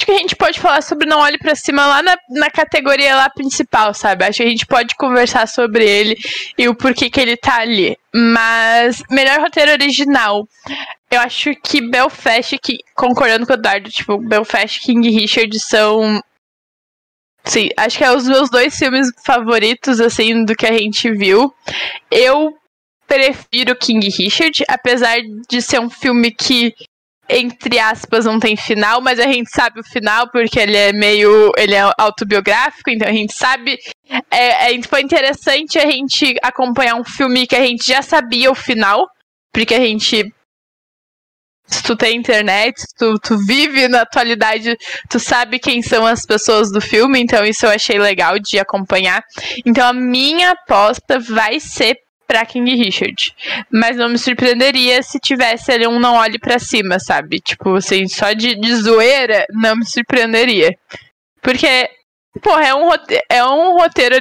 Acho que a gente pode falar sobre Não Olhe para Cima lá na, na categoria lá principal, sabe? Acho que a gente pode conversar sobre ele e o porquê que ele tá ali. Mas, melhor roteiro original. Eu acho que Belfast, que, concordando com o Eduardo, tipo, Belfast e King Richard são. Sim, acho que é os meus dois filmes favoritos, assim, do que a gente viu. Eu prefiro King Richard, apesar de ser um filme que entre aspas, não tem final, mas a gente sabe o final porque ele é meio. ele é autobiográfico, então a gente sabe. É, é, foi interessante a gente acompanhar um filme que a gente já sabia o final, porque a gente. Se tu tem internet, tu, tu vive na atualidade, tu sabe quem são as pessoas do filme, então isso eu achei legal de acompanhar. Então a minha aposta vai ser pra King Richard. Mas não me surpreenderia se tivesse ali um não olhe para cima, sabe? Tipo, assim, só de, de zoeira, não me surpreenderia. Porque, porra, é um roteiro. É um roteiro.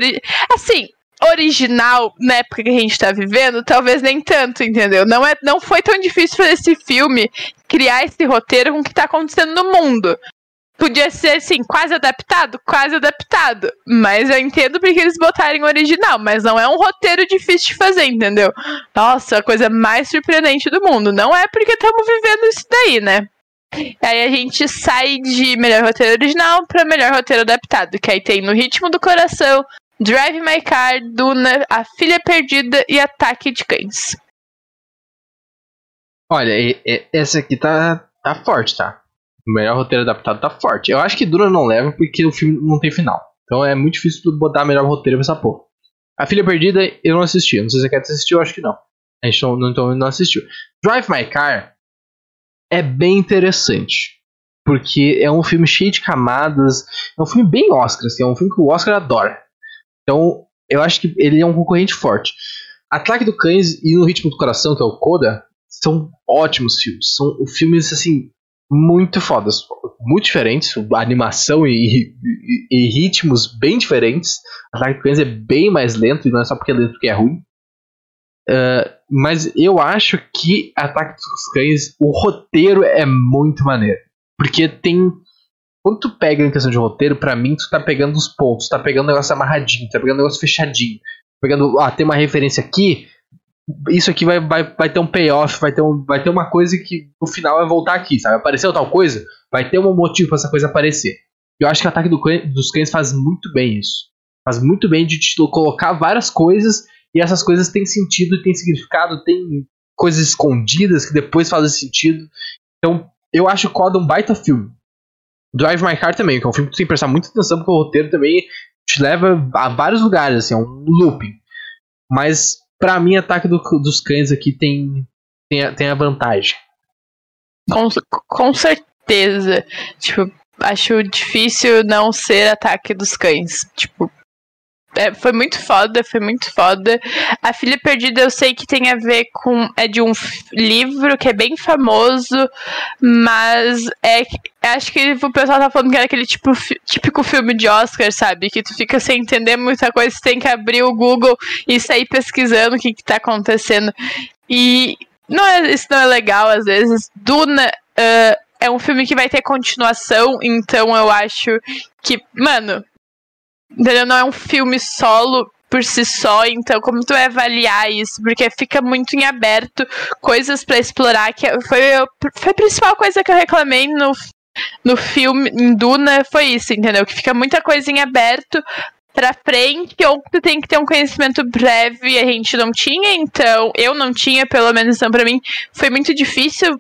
Assim, original na época que a gente tá vivendo, talvez nem tanto, entendeu? Não, é, não foi tão difícil fazer esse filme, criar esse roteiro com o que tá acontecendo no mundo. Podia ser, assim, quase adaptado? Quase adaptado. Mas eu entendo porque eles botarem original. Mas não é um roteiro difícil de fazer, entendeu? Nossa, a coisa mais surpreendente do mundo. Não é porque estamos vivendo isso daí, né? Aí a gente sai de melhor roteiro original para melhor roteiro adaptado. Que aí tem No Ritmo do Coração, Drive My Car, Duna, A Filha Perdida e Ataque de Cães. Olha, essa aqui tá, tá forte, tá? O melhor roteiro adaptado tá forte. Eu acho que Duna não leva porque o filme não tem final. Então é muito difícil tu botar melhor roteiro nessa porra. A Filha Perdida eu não assisti. Não sei se você quer assistir, eu acho que não. A gente não, não, não assistiu. Drive My Car é bem interessante. Porque é um filme cheio de camadas. É um filme bem Oscar, assim, é um filme que o Oscar adora. Então, eu acho que ele é um concorrente forte. Ataque do Cães e No Ritmo do Coração, que é o Coda, são ótimos filmes. São filmes, assim, muito fodas, muito diferentes, animação e, e, e, ritmos bem diferentes. Ataque Cães é bem mais lento, e não é só porque é lento que é ruim. Uh, mas eu acho que Ataque dos Cães, o roteiro é muito maneiro. Porque tem. Quando tu pega em questão de roteiro, pra mim tu tá pegando os pontos, tá pegando o negócio amarradinho, tá pegando o negócio fechadinho. Pegando, ah, tem uma referência aqui, isso aqui vai, vai, vai ter um payoff, vai ter, um, vai ter uma coisa que no final vai voltar aqui, sabe? Apareceu tal coisa, vai ter um motivo para essa coisa aparecer. Eu acho que o ataque do dos cães faz muito bem isso. Faz muito bem de te colocar várias coisas e essas coisas têm sentido têm significado, tem coisas escondidas que depois fazem sentido. Então, eu acho o Coda um baita filme. Drive My Car também, que é um filme que tu tem que prestar muita atenção porque o roteiro também te leva a vários lugares, assim, é um looping. Mas Pra mim, ataque do, dos cães aqui tem, tem, a, tem a vantagem. Com, com certeza. Tipo, acho difícil não ser ataque dos cães. Tipo, é, foi muito foda, foi muito foda. A Filha Perdida eu sei que tem a ver com. É de um livro que é bem famoso, mas é. Acho que o pessoal tá falando que era aquele tipo, típico filme de Oscar, sabe? Que tu fica sem entender muita coisa, tu tem que abrir o Google e sair pesquisando o que, que tá acontecendo. E não é, isso não é legal, às vezes. Duna. Uh, é um filme que vai ter continuação, então eu acho que, mano, Entendeu? Não é um filme solo por si só, então como tu vai avaliar isso? Porque fica muito em aberto, coisas para explorar, que foi, foi a principal coisa que eu reclamei no, no filme, em Duna, foi isso, entendeu? Que fica muita coisa em aberto pra frente, ou tu tem que ter um conhecimento breve, a gente não tinha, então, eu não tinha, pelo menos então pra mim, foi muito difícil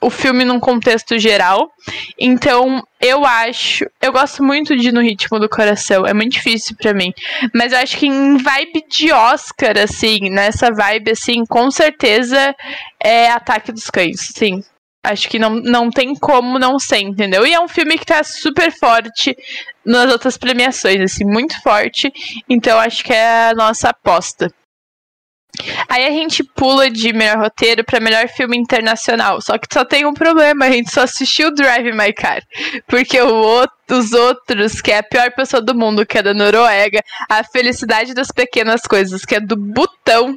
o filme num contexto geral. Então, eu acho. Eu gosto muito de No Ritmo do Coração. É muito difícil para mim. Mas eu acho que em vibe de Oscar, assim, nessa vibe, assim, com certeza é Ataque dos Cães, sim. Acho que não, não tem como não ser, entendeu? E é um filme que tá super forte nas outras premiações, assim, muito forte. Então acho que é a nossa aposta. Aí a gente pula de melhor roteiro para melhor filme internacional. Só que só tem um problema, a gente só assistiu Drive My Car. Porque outro, os outros, que é a pior pessoa do mundo, que é da Noruega, A Felicidade das Pequenas Coisas, que é do Butão,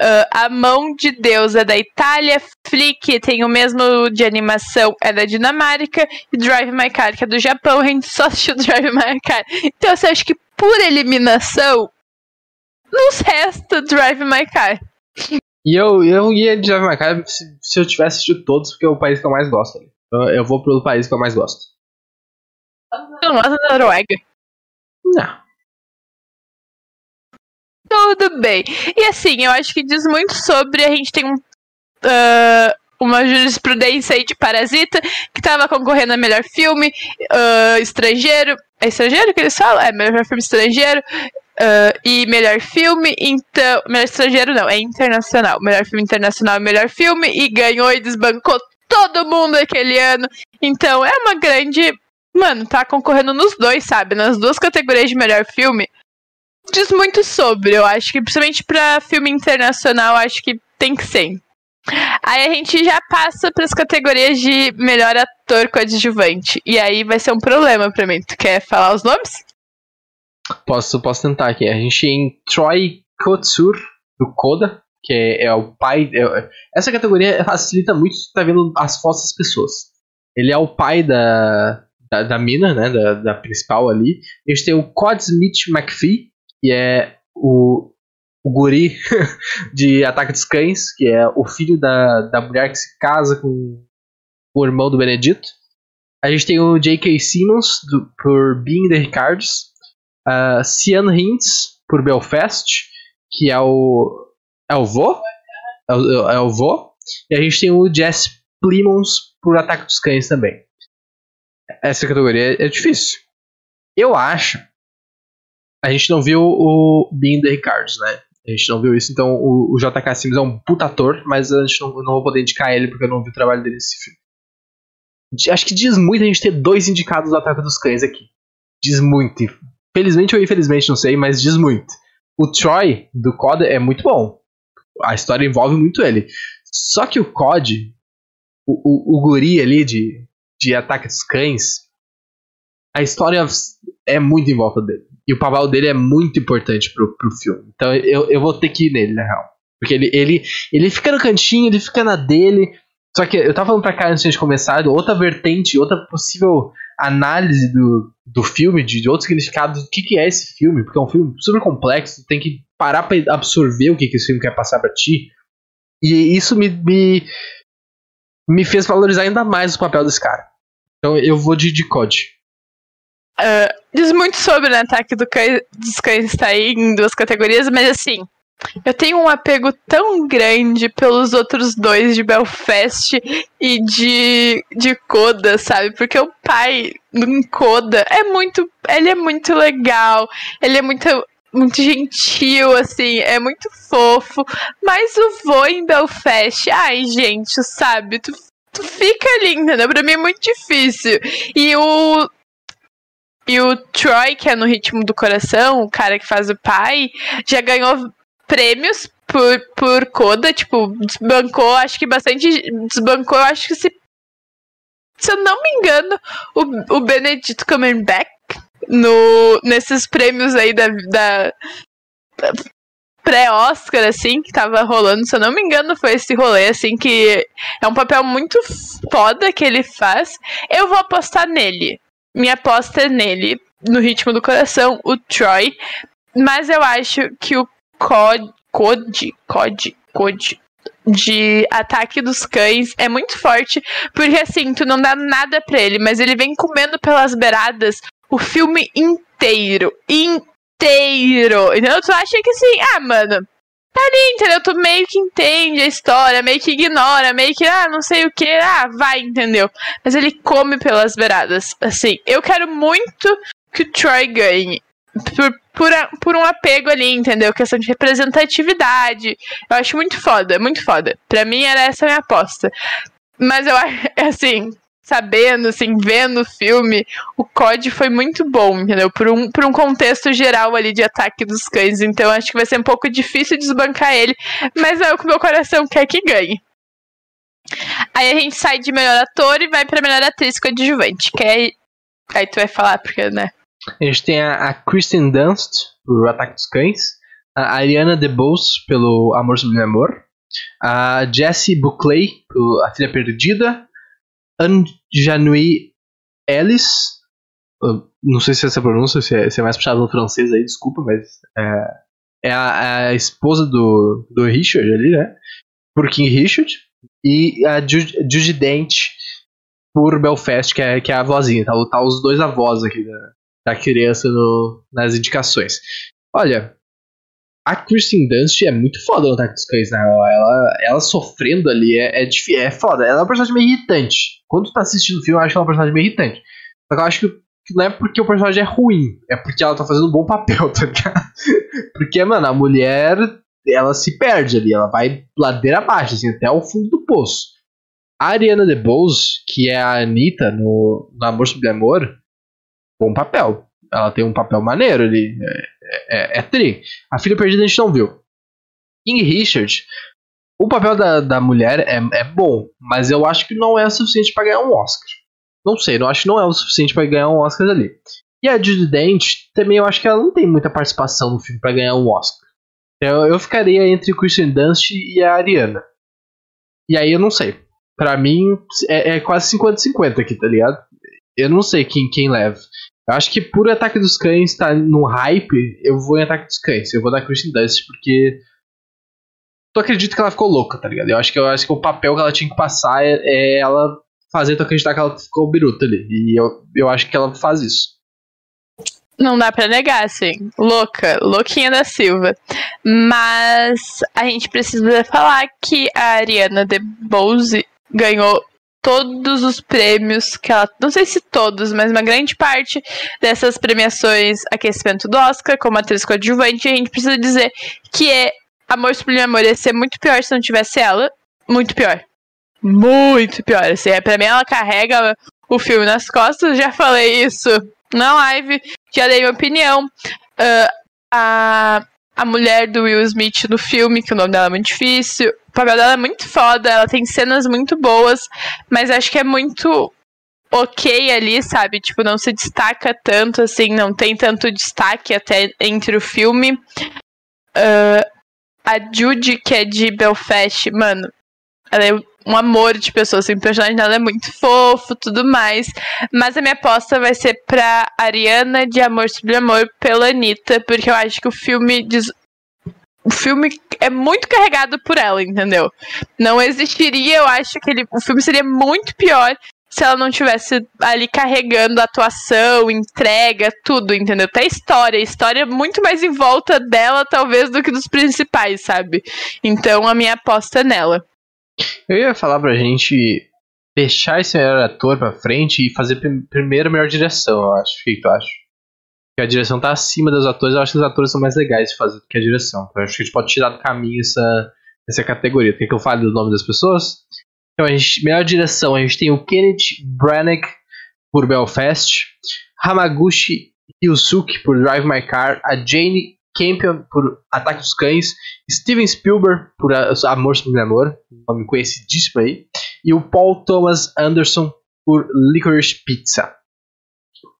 Uh, a Mão de Deus é da Itália, Flick tem o mesmo de animação, é da Dinamarca, e Drive My Car, que é do Japão, a gente só assistiu Drive My Car. Então você acha que por eliminação, nos resta Drive My Car. E eu, eu ia de Drive My Car se, se eu tivesse assistido todos, porque é o país que eu mais gosto. Eu, eu vou pro país que eu mais gosto. Tu não gosta da Noruega? Não. Tudo bem. E assim, eu acho que diz muito sobre. A gente tem um, uh, uma jurisprudência aí de Parasita, que tava concorrendo a melhor filme uh, estrangeiro. É estrangeiro que eles falam? É, melhor filme estrangeiro. Uh, e melhor filme, então. Melhor estrangeiro não, é internacional. Melhor filme internacional e melhor filme. E ganhou e desbancou todo mundo aquele ano. Então é uma grande. Mano, tá concorrendo nos dois, sabe? Nas duas categorias de melhor filme. Diz muito sobre, eu acho que, principalmente pra filme internacional, acho que tem que ser. Aí a gente já passa para as categorias de melhor ator coadjuvante. E aí vai ser um problema pra mim. Tu quer falar os nomes? Posso, posso tentar aqui. A gente tem Troy Kotsur, do Koda, que é, é o pai. É, essa categoria facilita muito se tá vendo as fotos das pessoas. Ele é o pai da, da, da mina, né? Da, da principal ali. A gente tem o Cod Smith McPhee, que é o, o guri de Ataque dos Cães, que é o filho da, da mulher que se casa com o irmão do Benedito. A gente tem o J.K. Simmons do, por Being the Ricards uh, Cian Hintz por Belfast, que é o. É o vô? É o, é o vô. E a gente tem o Jess Plimons por Ataque dos Cães também. Essa categoria é difícil. Eu acho. A gente não viu o the Ricards, né? A gente não viu isso, então o, o JK Simmons é um puta ator, mas a gente não, não vou poder indicar ele porque eu não vi o trabalho dele nesse filme. Acho que diz muito a gente ter dois indicados do Ataque dos Cães aqui. Diz muito. Felizmente ou infelizmente, não sei, mas diz muito. O Troy do COD é muito bom. A história envolve muito ele. Só que o COD, o, o, o guri ali de, de Ataque dos Cães, a história é muito em volta dele. E o papel dele é muito importante pro, pro filme. Então eu, eu vou ter que ir nele, na real. Porque ele, ele, ele fica no cantinho, ele fica na dele. Só que eu tava falando pra cá antes de começar, outra vertente, outra possível análise do, do filme, de, de outros significados, do que, que é esse filme, porque é um filme super complexo, tem que parar pra absorver o que, que esse filme quer passar pra ti. E isso me, me, me fez valorizar ainda mais o papel desse cara. Então eu vou de, de COD. Uh, diz muito sobre o né, ataque do cães, dos cães tá aí em duas categorias, mas assim, eu tenho um apego tão grande pelos outros dois de Belfast e de, de Coda, sabe? Porque o pai do Coda é muito. Ele é muito legal, ele é muito, muito gentil, assim, é muito fofo. Mas o vô em Belfast, ai, gente, sabe? Tu, tu fica ali, entendeu? Pra mim é muito difícil. E o E o Troy, que é no ritmo do coração, o cara que faz o pai, já ganhou prêmios por, por Coda, tipo, desbancou, acho que bastante. Desbancou, acho que se. Se eu não me engano, o, o Benedito Cumberbatch no, nesses prêmios aí da, da, pré-Oscar, assim, que tava rolando, se eu não me engano, foi esse rolê, assim, que é um papel muito foda que ele faz. Eu vou apostar nele. Minha aposta é nele, no ritmo do coração, o Troy. Mas eu acho que o Cod, Code, Code, Code de ataque dos cães é muito forte, porque assim, tu não dá nada pra ele, mas ele vem comendo pelas beiradas o filme inteiro. Inteiro. Então tu acha que assim, ah, mano, tá ali, entendeu? Tu meio que entende a história, meio que ignora, meio que, ah, não sei o que, ah, vai, entendeu? Mas ele come pelas beiradas. Assim, eu quero muito que o Troy ganhe. Por, por, por um apego ali, entendeu? Questão de representatividade. Eu acho muito foda, muito foda. Pra mim era essa a minha aposta. Mas eu acho, assim, sabendo, assim, vendo o filme, o COD foi muito bom, entendeu? Por um, por um contexto geral ali de ataque dos cães. Então acho que vai ser um pouco difícil desbancar ele, mas é o que meu coração quer que ganhe. Aí a gente sai de melhor ator e vai pra melhor atriz coadjuvante, que é... Aí tu vai falar, porque, né? A gente tem a, a Kristen Dunst, por Ataque dos Cães, a Ariana DeBose, pelo Amor Sobre Amor, a Jessie Buckley, por A Filha Perdida, Anjanui Ellis, não sei se essa pronúncia, se é, se é mais puxado no francês aí, desculpa, mas é, é a, é a, esposa do, do Richard ali, né? Por King Richard. E a Judy Dent por Belfast, que é, que é a avózinha. Tá, tá os dois avós aqui da, da criança no, nas indicações. Olha, a Kristen Dunst é muito foda no Ataque dos Cães, né? Ela, ela sofrendo ali é, é, é foda. Ela é uma personagem meio irritante. Quando tu tá assistindo o filme, eu acho que ela é uma personagem meio irritante. Só que eu acho que, que não é porque o personagem é ruim, é porque ela tá fazendo um bom papel, tá ligado? Porque, mano, a mulher, ela se perde ali, ela vai ladeira abaixo, assim, até o fundo do poço. A Ariana DeBose, que é a Anitta no, no Amor Sobre Amor, bom papel. Ela tem um papel maneiro ali. É, é, é tri. A Filha Perdida a gente não viu. King Richard, o papel da, da mulher é, é bom, mas eu acho que não é o suficiente para ganhar um Oscar. Não sei, não acho que não é o suficiente para ganhar um Oscar ali. E a Judy Dent, também eu acho que ela não tem muita participação no filme para ganhar um Oscar. Eu, eu ficaria entre Kristen Dunst e a Ariana. E aí eu não sei. Para mim é, é quase 50-50 aqui, tá ligado? Eu não sei quem, quem leva. Eu acho que por Ataque dos Cães tá no hype, eu vou em Ataque dos Cães. Eu vou dar Kristen Dust porque. Tu acredita que ela ficou louca, tá ligado? Eu acho que, eu acho que o papel que ela tinha que passar é, é ela fazer tu acreditar que ela ficou biruta ali. E eu, eu acho que ela faz isso. Não dá pra negar, assim. Louca, louquinha da Silva. Mas a gente precisa falar que a Ariana DeBose ganhou todos os prêmios que ela. Não sei se todos, mas uma grande parte dessas premiações aquecimento do Oscar, como atriz coadjuvante, a gente precisa dizer que é Amor Sublime Amor ia ser muito pior se não tivesse ela. Muito pior. Muito pior. Assim, é, pra mim, ela carrega o filme nas costas. Já falei isso na live, já dei minha opinião. Uh, a a mulher do Will Smith no filme, que o nome dela é muito difícil. O papel dela é muito foda, ela tem cenas muito boas, mas acho que é muito ok ali, sabe? Tipo, não se destaca tanto, assim, não tem tanto destaque até entre o filme. Uh, a Judy, que é de Belfast, mano, ela é um amor de pessoa, assim, o personagem dela é muito fofo, tudo mais. Mas a minha aposta vai ser pra Ariana de Amor sobre Amor pela Anitta, porque eu acho que o filme diz... O filme é muito carregado por ela, entendeu? Não existiria, eu acho que ele... o filme seria muito pior se ela não tivesse ali carregando atuação, entrega, tudo, entendeu? Até história. História muito mais em volta dela, talvez, do que dos principais, sabe? Então a minha aposta é nela. Eu ia falar pra gente deixar esse melhor ator pra frente e fazer primeiro a melhor direção, eu acho. O que tu acha? Porque a direção tá acima dos atores, eu acho que os atores são mais legais de fazer do que a direção. Então eu acho que a gente pode tirar do caminho essa, essa categoria. Quer que eu fale do nome das pessoas? Então, a gente, melhor direção, a gente tem o Kenneth Branagh por Belfast, Hamaguchi Yusuke por Drive My Car, a Jane Campion por Ataque dos Cães, Steven Spielberg por Amor Sobre Amor, nome conhecidíssimo aí, e o Paul Thomas Anderson por Licorice Pizza.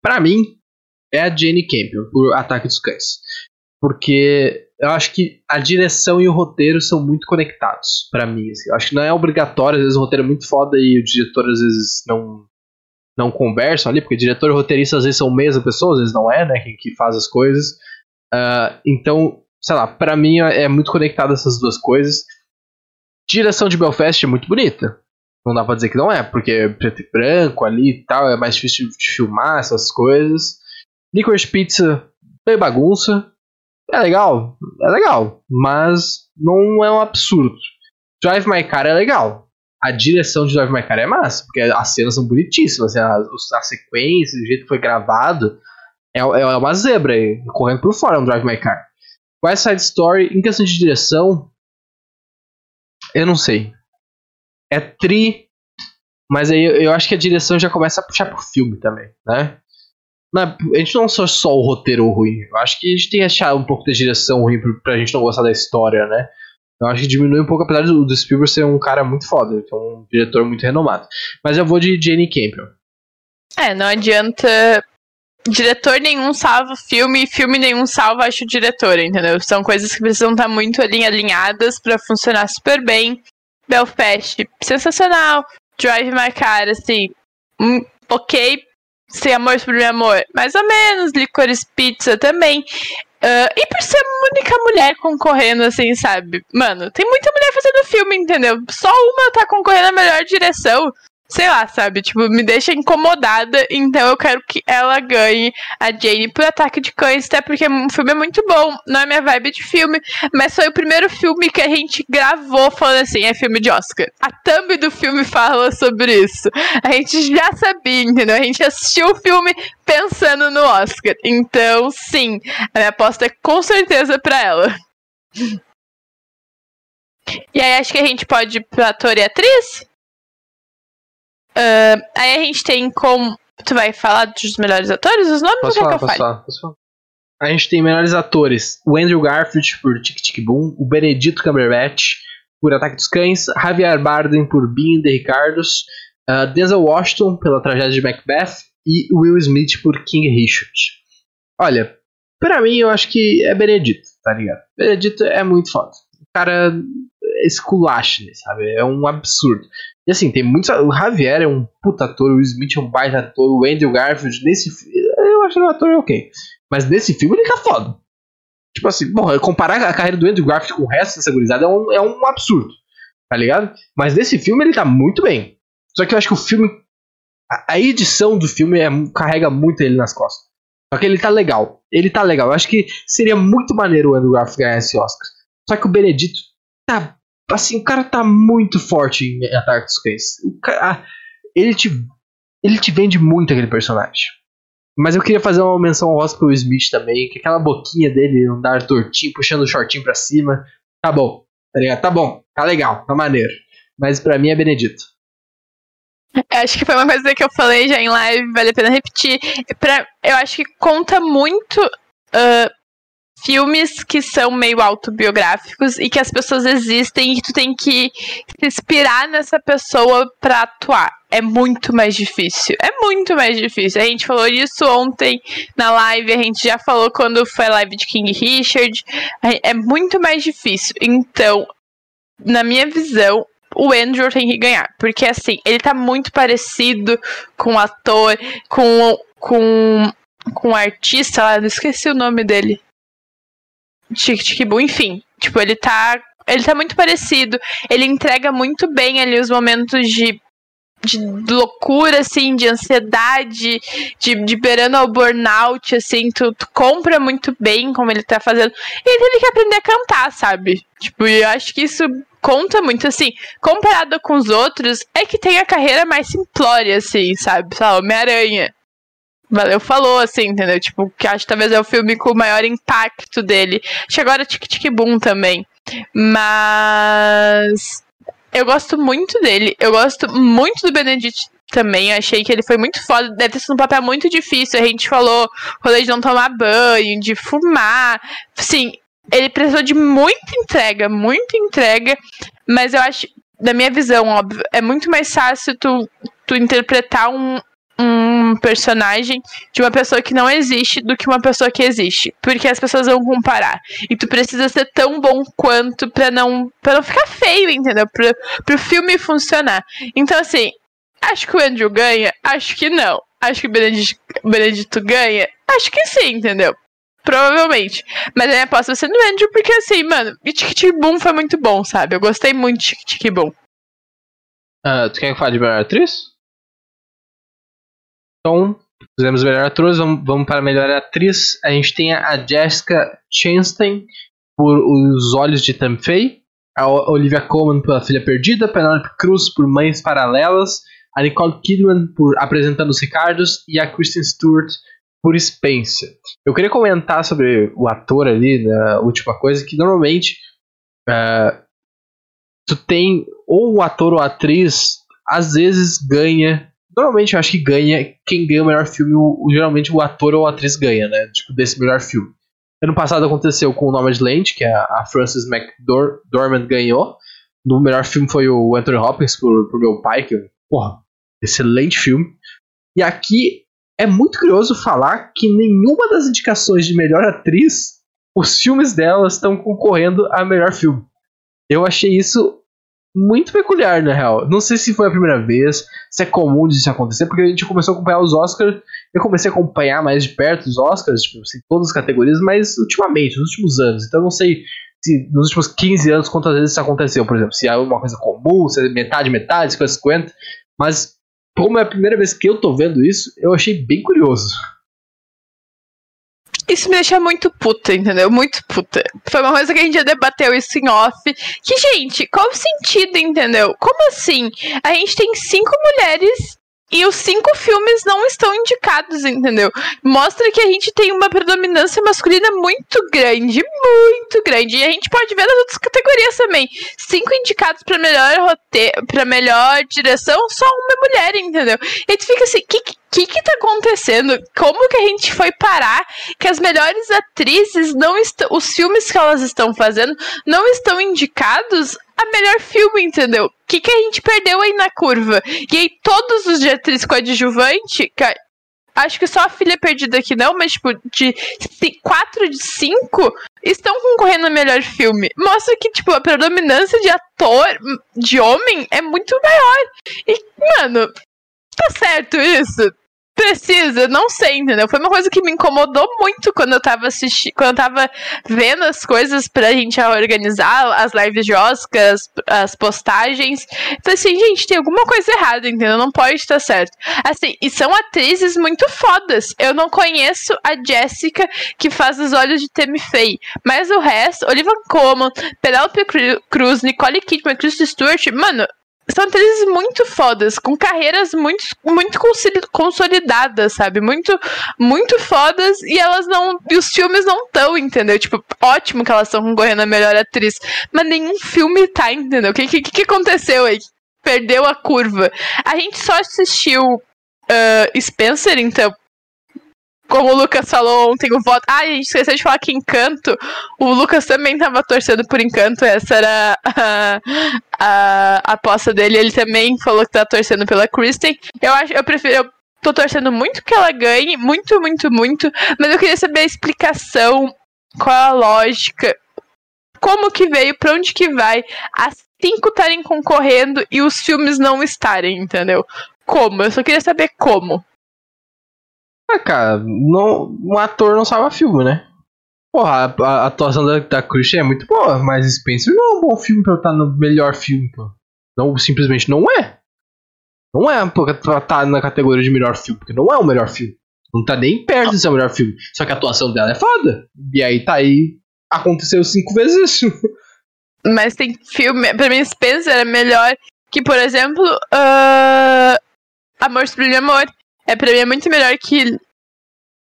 Para mim, é a Jane Campion por Ataque dos Cães. Porque eu acho que a direção e o roteiro são muito conectados para mim. Assim. Eu acho que não é obrigatório, às vezes o roteiro é muito foda e o diretor às vezes não não conversam ali, porque diretor e roteirista às vezes são a mesma pessoa, às vezes não é, né, quem que faz as coisas. Uh, então, sei lá, para mim é muito conectado essas duas coisas. Direção de Belfast é muito bonita. Não dá pra dizer que não é, porque é preto e branco ali e tal, é mais difícil de filmar essas coisas. Licorice Pizza, meio bagunça. É legal, é legal, mas não é um absurdo. Drive My Car é legal. A direção de Drive My Car é massa, porque as cenas são bonitíssimas. A, a sequência, o jeito que foi gravado, é, é uma zebra aí, correndo por fora, um Drive My Car. West Side Story, em questão de direção, eu não sei. É tri, mas aí eu acho que a direção já começa a puxar pro filme também, né? a gente não só só o roteiro ruim. Eu acho que a gente tem que achar um pouco da direção ruim pra, pra gente não gostar da história, né? Eu acho que diminui um pouco, apesar do, do Spielberg ser um cara muito foda, é um diretor muito renomado. Mas eu vou de Jane Campion. É, não adianta. Diretor nenhum salva filme, filme nenhum salva, acho, o diretor, entendeu? São coisas que precisam estar muito ali alinhadas para funcionar super bem. Belfast, sensacional. Drive My Car, assim, um, ok, sem amor sobre amor, mais ou menos. Licorice Pizza também. Uh, e por ser a única mulher concorrendo, assim, sabe? Mano, tem muita mulher fazendo filme, entendeu? Só uma tá concorrendo a melhor direção sei lá, sabe? Tipo, me deixa incomodada, então eu quero que ela ganhe a Jane por Ataque de Cães, até porque o filme é muito bom, não é minha vibe de filme, mas foi o primeiro filme que a gente gravou falando assim, é filme de Oscar. A thumb do filme fala sobre isso. A gente já sabia, entendeu? A gente assistiu o filme pensando no Oscar. Então, sim, a minha aposta é com certeza pra ela. E aí acho que a gente pode ir pra ator e atriz? Uh, aí a gente tem como. Tu vai falar dos melhores atores, os nomes posso ou falar, que eu posso falar, posso falar. A gente tem melhores atores: o Andrew Garfield por Tic Tic Boom, o Benedito Cumberbatch por Ataque dos Cães, Javier Bardem por Being the Ricardos, uh, Denzel Washington pela tragédia de Macbeth e Will Smith por King Richard. Olha, pra mim eu acho que é Benedito, tá ligado? Benedito é muito foda. O cara esculacha, sabe? É um absurdo. E assim, tem muitos. O Javier é um puta ator, o Will Smith é um baita ator, o Andrew Garfield, nesse Eu acho que o ator é ok. Mas nesse filme ele tá foda. Tipo assim, bom, comparar a carreira do Andrew Garfield com o resto dessa gurizada é um, é um absurdo. Tá ligado? Mas nesse filme ele tá muito bem. Só que eu acho que o filme. A, a edição do filme é, carrega muito ele nas costas. Só que ele tá legal. Ele tá legal. Eu acho que seria muito maneiro o Andrew Garfield ganhar esse Oscar. Só que o Benedito tá Assim, o cara tá muito forte em Ataque dos Cães. Cara, ele te, ele te vende muito aquele personagem. Mas eu queria fazer uma menção rosa pro Smith também, que aquela boquinha dele, andar tortinho, puxando o shortinho pra cima. Tá bom, tá ligado? Tá bom, tá legal, tá maneiro. Mas pra mim é Benedito. Acho que foi uma coisa que eu falei já em live, vale a pena repetir. Pra, eu acho que conta muito uh, filmes que são meio autobiográficos e que as pessoas existem e tu tem que se inspirar nessa pessoa pra atuar. É muito mais difícil. É muito mais difícil. A gente falou isso ontem na live, a gente já falou quando foi a live de King Richard. É muito mais difícil. Então, na minha visão, o Andrew tem que ganhar. Porque, assim, ele tá muito parecido com o ator, com, com, com o artista lá, não esqueci o nome dele. Tic Tic Boom, enfim. Tipo, ele tá. Ele tá muito parecido. Ele entrega muito bem ali os momentos de de loucura, assim, de ansiedade, de, de beirando ao burnout, assim, tu, tu, compra muito bem como ele tá fazendo. E ele tem que aprender a cantar, sabe? Tipo, eu acho que isso conta muito, assim, comparado com os outros, é que tem a carreira mais simplória, assim, sabe? Lá, Homem-Aranha. Valeu, falou, assim, entendeu? Tipo, que acho que talvez é o filme com o maior impacto dele. Acho que agora Tic Tic Boom também. Mas. Eu gosto muito dele. Eu gosto muito do Benedict também. Eu achei que ele foi muito foda. Deve ter sido um papel muito difícil. A gente falou rolê de não tomar banho, de fumar. Sim, ele precisou de muita entrega, muita entrega. Mas eu acho, da minha visão, óbvio, é muito mais fácil tu, tu interpretar um, um personagem de uma pessoa que não existe do que uma pessoa que existe. Porque as pessoas vão comparar. E tu precisa ser tão bom quanto pra não, pra não ficar feio, entendeu? Pra, pro filme funcionar. Então, assim, acho que o Andrew ganha? Acho que não. Acho que o Benedito, Benedito ganha? Acho que sim, entendeu? Provavelmente. Mas a minha aposta vai ser no Andrew, porque assim, mano, Tic Tic Boom foi muito bom, sabe? Eu gostei muito de Tic Tic Boom. Uh, tu quer falar de melhor atriz? Então, fizemos melhor atriz, vamos, vamos para melhor atriz. A gente tem a Jessica Chastain por Os Olhos de Tamfei, a Olivia Colman pela Filha Perdida, Penelope Cruz por Mães Paralelas, a Nicole Kidman por Apresentando os Ricardos. E a Kristen Stewart por Spencer. Eu queria comentar sobre o ator ali, na última coisa, que normalmente uh, tu tem ou o ator ou a atriz às vezes ganha Normalmente eu acho que ganha. Quem ganha o melhor filme, o, geralmente o ator ou a atriz ganha, né? Tipo, desse melhor filme. Ano passado aconteceu com o Nomadland, que a, a Frances McDormand ganhou. No melhor filme foi o Anthony Hopkins por, por Meu Pai, que, porra, excelente filme. E aqui é muito curioso falar que nenhuma das indicações de melhor atriz, os filmes dela estão concorrendo a melhor filme. Eu achei isso muito peculiar, na real. Não sei se foi a primeira vez, se é comum disso acontecer, porque a gente começou a acompanhar os Oscars. Eu comecei a acompanhar mais de perto os Oscars, tipo, assim, todas as categorias, mas ultimamente, nos últimos anos. Então não sei se nos últimos 15 anos quantas vezes isso aconteceu, por exemplo, se é uma coisa comum, se é metade, metade, 50, 50. Mas, como é a primeira vez que eu tô vendo isso, eu achei bem curioso. Isso me deixa muito puta, entendeu? Muito puta. Foi uma coisa que a gente já debateu isso em off. Que, gente, qual o sentido, entendeu? Como assim? A gente tem cinco mulheres e os cinco filmes não estão indicados, entendeu? Mostra que a gente tem uma predominância masculina muito grande, muito grande. E a gente pode ver nas outras categorias também. Cinco indicados para melhor roteiro, para melhor direção, só uma mulher, entendeu? E tu fica assim, que que que tá acontecendo? Como que a gente foi parar que as melhores atrizes não estão, os filmes que elas estão fazendo não estão indicados a melhor filme, entendeu? O que que a gente perdeu aí na curva? E aí todos os de atriz coadjuvante, cara, acho que só a filha perdida aqui não, mas tipo, de quatro de cinco estão concorrendo a melhor filme. Mostra que, tipo, a predominância de ator, de homem, é muito maior. E, mano, tá certo isso? Precisa, não sei, entendeu? Foi uma coisa que me incomodou muito quando eu tava assistindo, quando eu tava vendo as coisas pra gente organizar as lives de Oscar, as, as postagens. Então, assim, gente, tem alguma coisa errada, entendeu? Não pode estar certo. Assim, e são atrizes muito fodas. Eu não conheço a Jessica que faz os olhos de Temi Faye, mas o resto, Olivia Colman, Penelope Cruz, Nicole Kidman, Kristen Stewart, mano, são atrizes muito fodas, com carreiras muito, muito consolidadas, sabe? Muito, muito fodas e elas não. E os filmes não estão, entendeu? Tipo, ótimo que elas estão concorrendo a melhor atriz, mas nenhum filme tá, entendeu? O que, que, que aconteceu aí? Perdeu a curva. A gente só assistiu uh, Spencer, então, como o Lucas falou ontem, o voto. Ah, a gente esqueceu de falar que Encanto. O Lucas também estava torcendo por Encanto. Essa era a, aposta dele. Ele também falou que tá torcendo pela Kristen. Eu acho, eu prefiro. Eu tô torcendo muito que ela ganhe. Muito, muito, muito. Mas eu queria saber a explicação. Qual a lógica? Como que veio? Pra onde que vai? As cinco estarem concorrendo e os filmes não estarem, entendeu? Como? Eu só queria saber como. Ah, cara, não, um ator não salva filme, né? Porra, a, a atuação da, da Christian é muito boa, mas Spencer não é um bom filme pra estar no melhor filme, pô. Não, simplesmente não é. Não é pra estar tá na categoria de melhor filme, porque não é o melhor filme. Não tá nem perto de ser o melhor filme. Só que a atuação dela é foda. E aí tá aí. Aconteceu cinco vezes isso. Mas tem filme. Pra mim, Spencer é melhor que, por exemplo, uh, Amor Sublime Amor é pra mim é muito melhor que.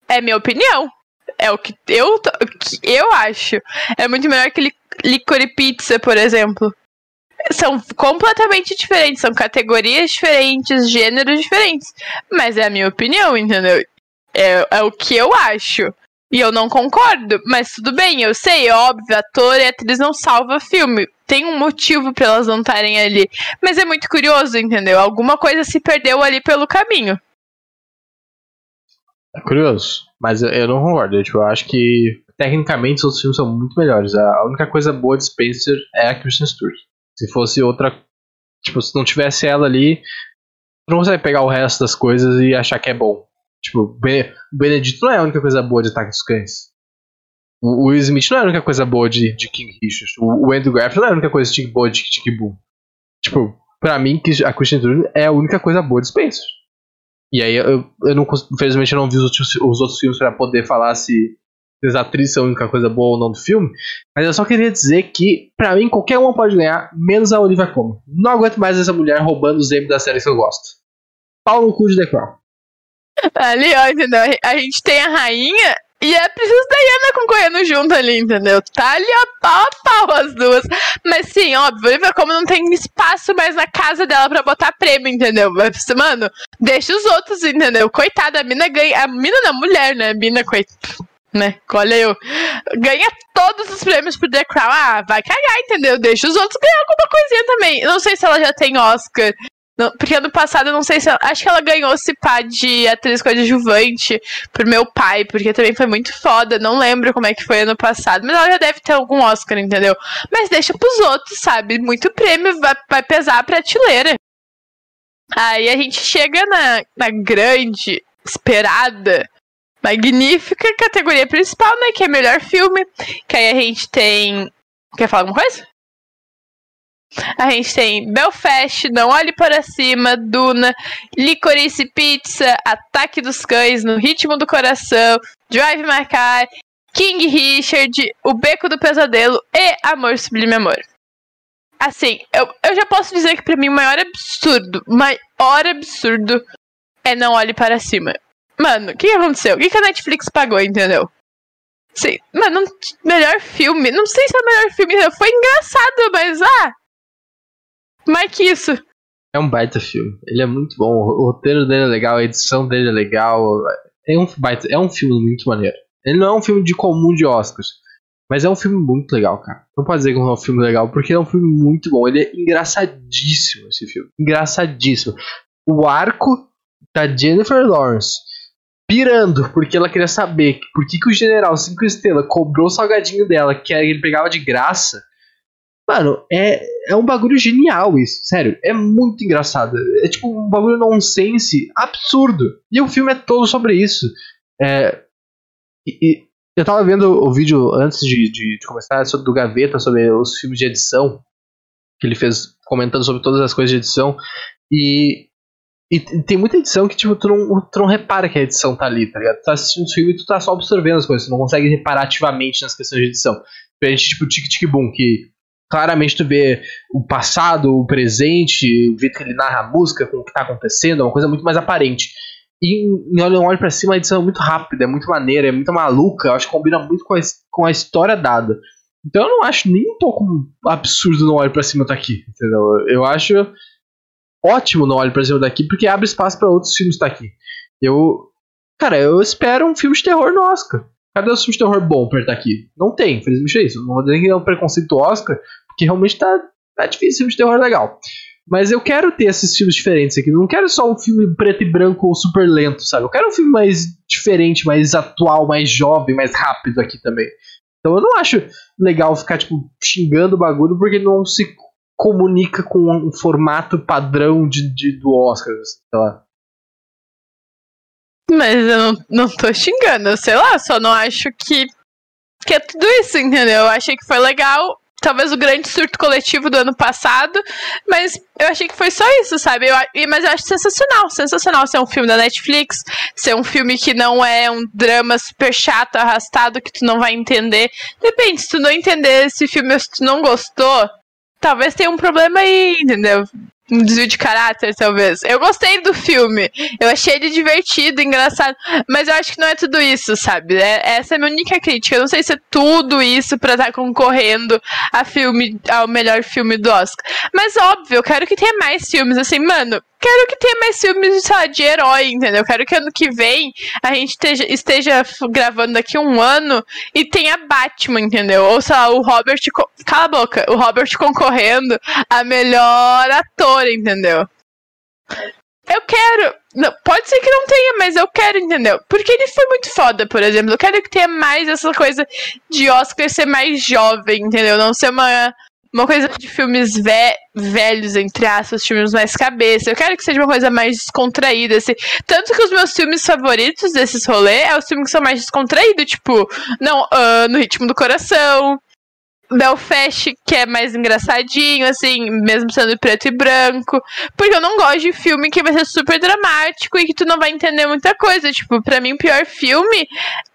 É minha opinião. É o que eu, que eu acho. É muito melhor que Licorice Pizza, por exemplo. são completamente diferentes, são categorias diferentes, gêneros diferentes. Mas é a minha opinião, entendeu? É, é o que eu acho. E eu não concordo, mas tudo bem, eu sei, é óbvio, ator e atriz não salva filme. Tem um motivo para elas não estarem ali. Mas é muito curioso, entendeu? Alguma coisa se perdeu ali pelo caminho. É curioso, mas eu, não concordo. Eu, tipo, eu acho que tecnicamente os outros filmes são muito melhores. A única coisa boa de Spencer é a Kristen Stewart. Se fosse outra. Tipo, se não tivesse ela ali, não consegue pegar o resto das coisas e achar que é bom. Tipo, o Benedito não é a única coisa boa de Ataque dos Cães. O Will Smith não é a única coisa boa de, de King Richard. O, Andrew Garfield não é a única coisa boa de Tic Boom. Tipo, pra mim, a Christian Stewart é a única coisa boa de Spencer. E aí, eu, eu não, infelizmente, eu não vi os outros, os outros filmes para poder falar se, se as atrizes são a única coisa boa ou não do filme. Mas eu só queria dizer que, pra mim, qualquer uma pode ganhar, menos a Olivia Colman. Não aguento mais essa mulher roubando os M da série que eu gosto. Pau no cu de The Crown. Ali, ó, entendeu? A gente tem a rainha e é preciso Diana concorrendo junto ali, entendeu? Tá ali a pau a pau as duas. Mas sim, óbvio, Olivia como não tem espaço mais na casa dela pra botar prêmio, entendeu? Mas, mano, deixa os outros, entendeu? Coitada, a mina ganha. A mina da mulher, né? A mina, coitada. Né? Olha eu. Ganha todos os prêmios pro The Crown. Ah, vai cagar, entendeu? Deixa os outros ganhar alguma coisinha também. Não sei se ela já tem Oscar não, porque ano passado, eu não sei se ela, Acho que ela ganhou esse pá de atriz coadjuvante por meu pai, porque também foi muito foda. Não lembro como é que foi ano passado, mas ela já deve ter algum Oscar, entendeu? Mas deixa pros outros, sabe? Muito prêmio vai, vai pesar a prateleira. Aí a gente chega na, na grande, esperada, magnífica categoria principal, né? Que é melhor filme. Que aí a gente tem. Quer falar alguma coisa? A gente tem Belfast, Não Olhe Para Cima, Duna, Licorice Pizza, Ataque dos Cães, No Ritmo do Coração, Drive My Car, King Richard, O Beco do Pesadelo e Amor Sublime Amor. Assim, eu, eu já posso dizer que pra mim o maior absurdo, maior absurdo é Não Olhe Para Cima. Mano, o que aconteceu? O que, que a Netflix pagou, entendeu? Sim, mano, melhor filme. Não sei se é o melhor filme. Foi engraçado, mas ah, mais que isso. É um baita filme. Ele é muito bom. O roteiro dele é legal, a edição dele é legal. É um, baita, é um filme muito maneiro. Ele não é um filme de comum de Oscars. Mas é um filme muito legal, cara. Não pode dizer que não é um filme legal, porque é um filme muito bom. Ele é engraçadíssimo, esse filme. Engraçadíssimo. O arco da Jennifer Lawrence pirando, porque ela queria saber por que, que o general 5 estrelas cobrou o salgadinho dela, que ele pegava de graça. Mano, é, é um bagulho genial isso. Sério, é muito engraçado. É tipo um bagulho nonsense absurdo. E o filme é todo sobre isso. É, e, e eu tava vendo o vídeo antes de, de, de começar sobre, do Gaveta sobre os filmes de edição. Que ele fez comentando sobre todas as coisas de edição. E, e tem muita edição que tipo, tu, não, tu não repara que a edição tá ali, tá ligado? Tu tá assistindo o filme e tu tá só observando as coisas. Tu não consegue reparar ativamente nas questões de edição. Diferente tipo Tic Tic Boom, que claramente tu vê o passado, o presente, o jeito que ele narra a música, com o que tá acontecendo, é uma coisa muito mais aparente. E em Olho Olho pra Cima a edição é muito rápida, é muito maneira, é muito maluca, eu acho que combina muito com a, com a história dada. Então eu não acho nem um pouco absurdo no Olho pra Cima tá aqui, entendeu? Eu acho ótimo no Olho pra Cima daqui, porque abre espaço para outros filmes estar tá aqui. Eu. Cara, eu espero um filme de terror no Oscar. Cadê o filme de terror bom pra estar tá aqui? Não tem, infelizmente é isso. Não vou dizer que é um preconceito Oscar, porque realmente tá, tá difícil filme de terror legal. Mas eu quero ter esses filmes diferentes aqui. Não quero só um filme preto e branco ou super lento, sabe? Eu quero um filme mais diferente, mais atual, mais jovem, mais rápido aqui também. Então eu não acho legal ficar, tipo, xingando o bagulho porque não se comunica com um formato padrão de, de do Oscar, sei lá. Mas eu não, não tô xingando, sei lá, só não acho que, que é tudo isso, entendeu? Eu achei que foi legal, talvez o grande surto coletivo do ano passado, mas eu achei que foi só isso, sabe? Eu, mas eu acho sensacional, sensacional ser um filme da Netflix, ser um filme que não é um drama super chato, arrastado, que tu não vai entender. Depende, se tu não entender esse filme, se tu não gostou, talvez tenha um problema aí, entendeu? Um desvio de caráter, talvez. Eu gostei do filme. Eu achei ele divertido, engraçado. Mas eu acho que não é tudo isso, sabe? É, essa é a minha única crítica. Eu não sei se é tudo isso pra estar tá concorrendo a filme, ao melhor filme do Oscar. Mas óbvio, eu quero que tenha mais filmes. Assim, mano, quero que tenha mais filmes sei lá, de herói, entendeu? Quero que ano que vem a gente esteja, esteja gravando daqui um ano e tenha Batman, entendeu? Ou sei lá, o Robert. Cala a boca, o Robert concorrendo a melhor ator, entendeu? Eu quero. Não, pode ser que não tenha, mas eu quero, entendeu? Porque ele foi muito foda, por exemplo. Eu quero que tenha mais essa coisa de Oscar ser mais jovem, entendeu? Não ser uma uma coisa de filmes ve velhos, entre aspas, filmes mais cabeça. Eu quero que seja uma coisa mais descontraída. Assim. Tanto que os meus filmes favoritos desses rolês é os filmes que são mais descontraídos, tipo, não, uh, No Ritmo do Coração. Belfast, que é mais engraçadinho, assim, mesmo sendo preto e branco. Porque eu não gosto de filme que vai ser super dramático e que tu não vai entender muita coisa. Tipo, pra mim, o pior filme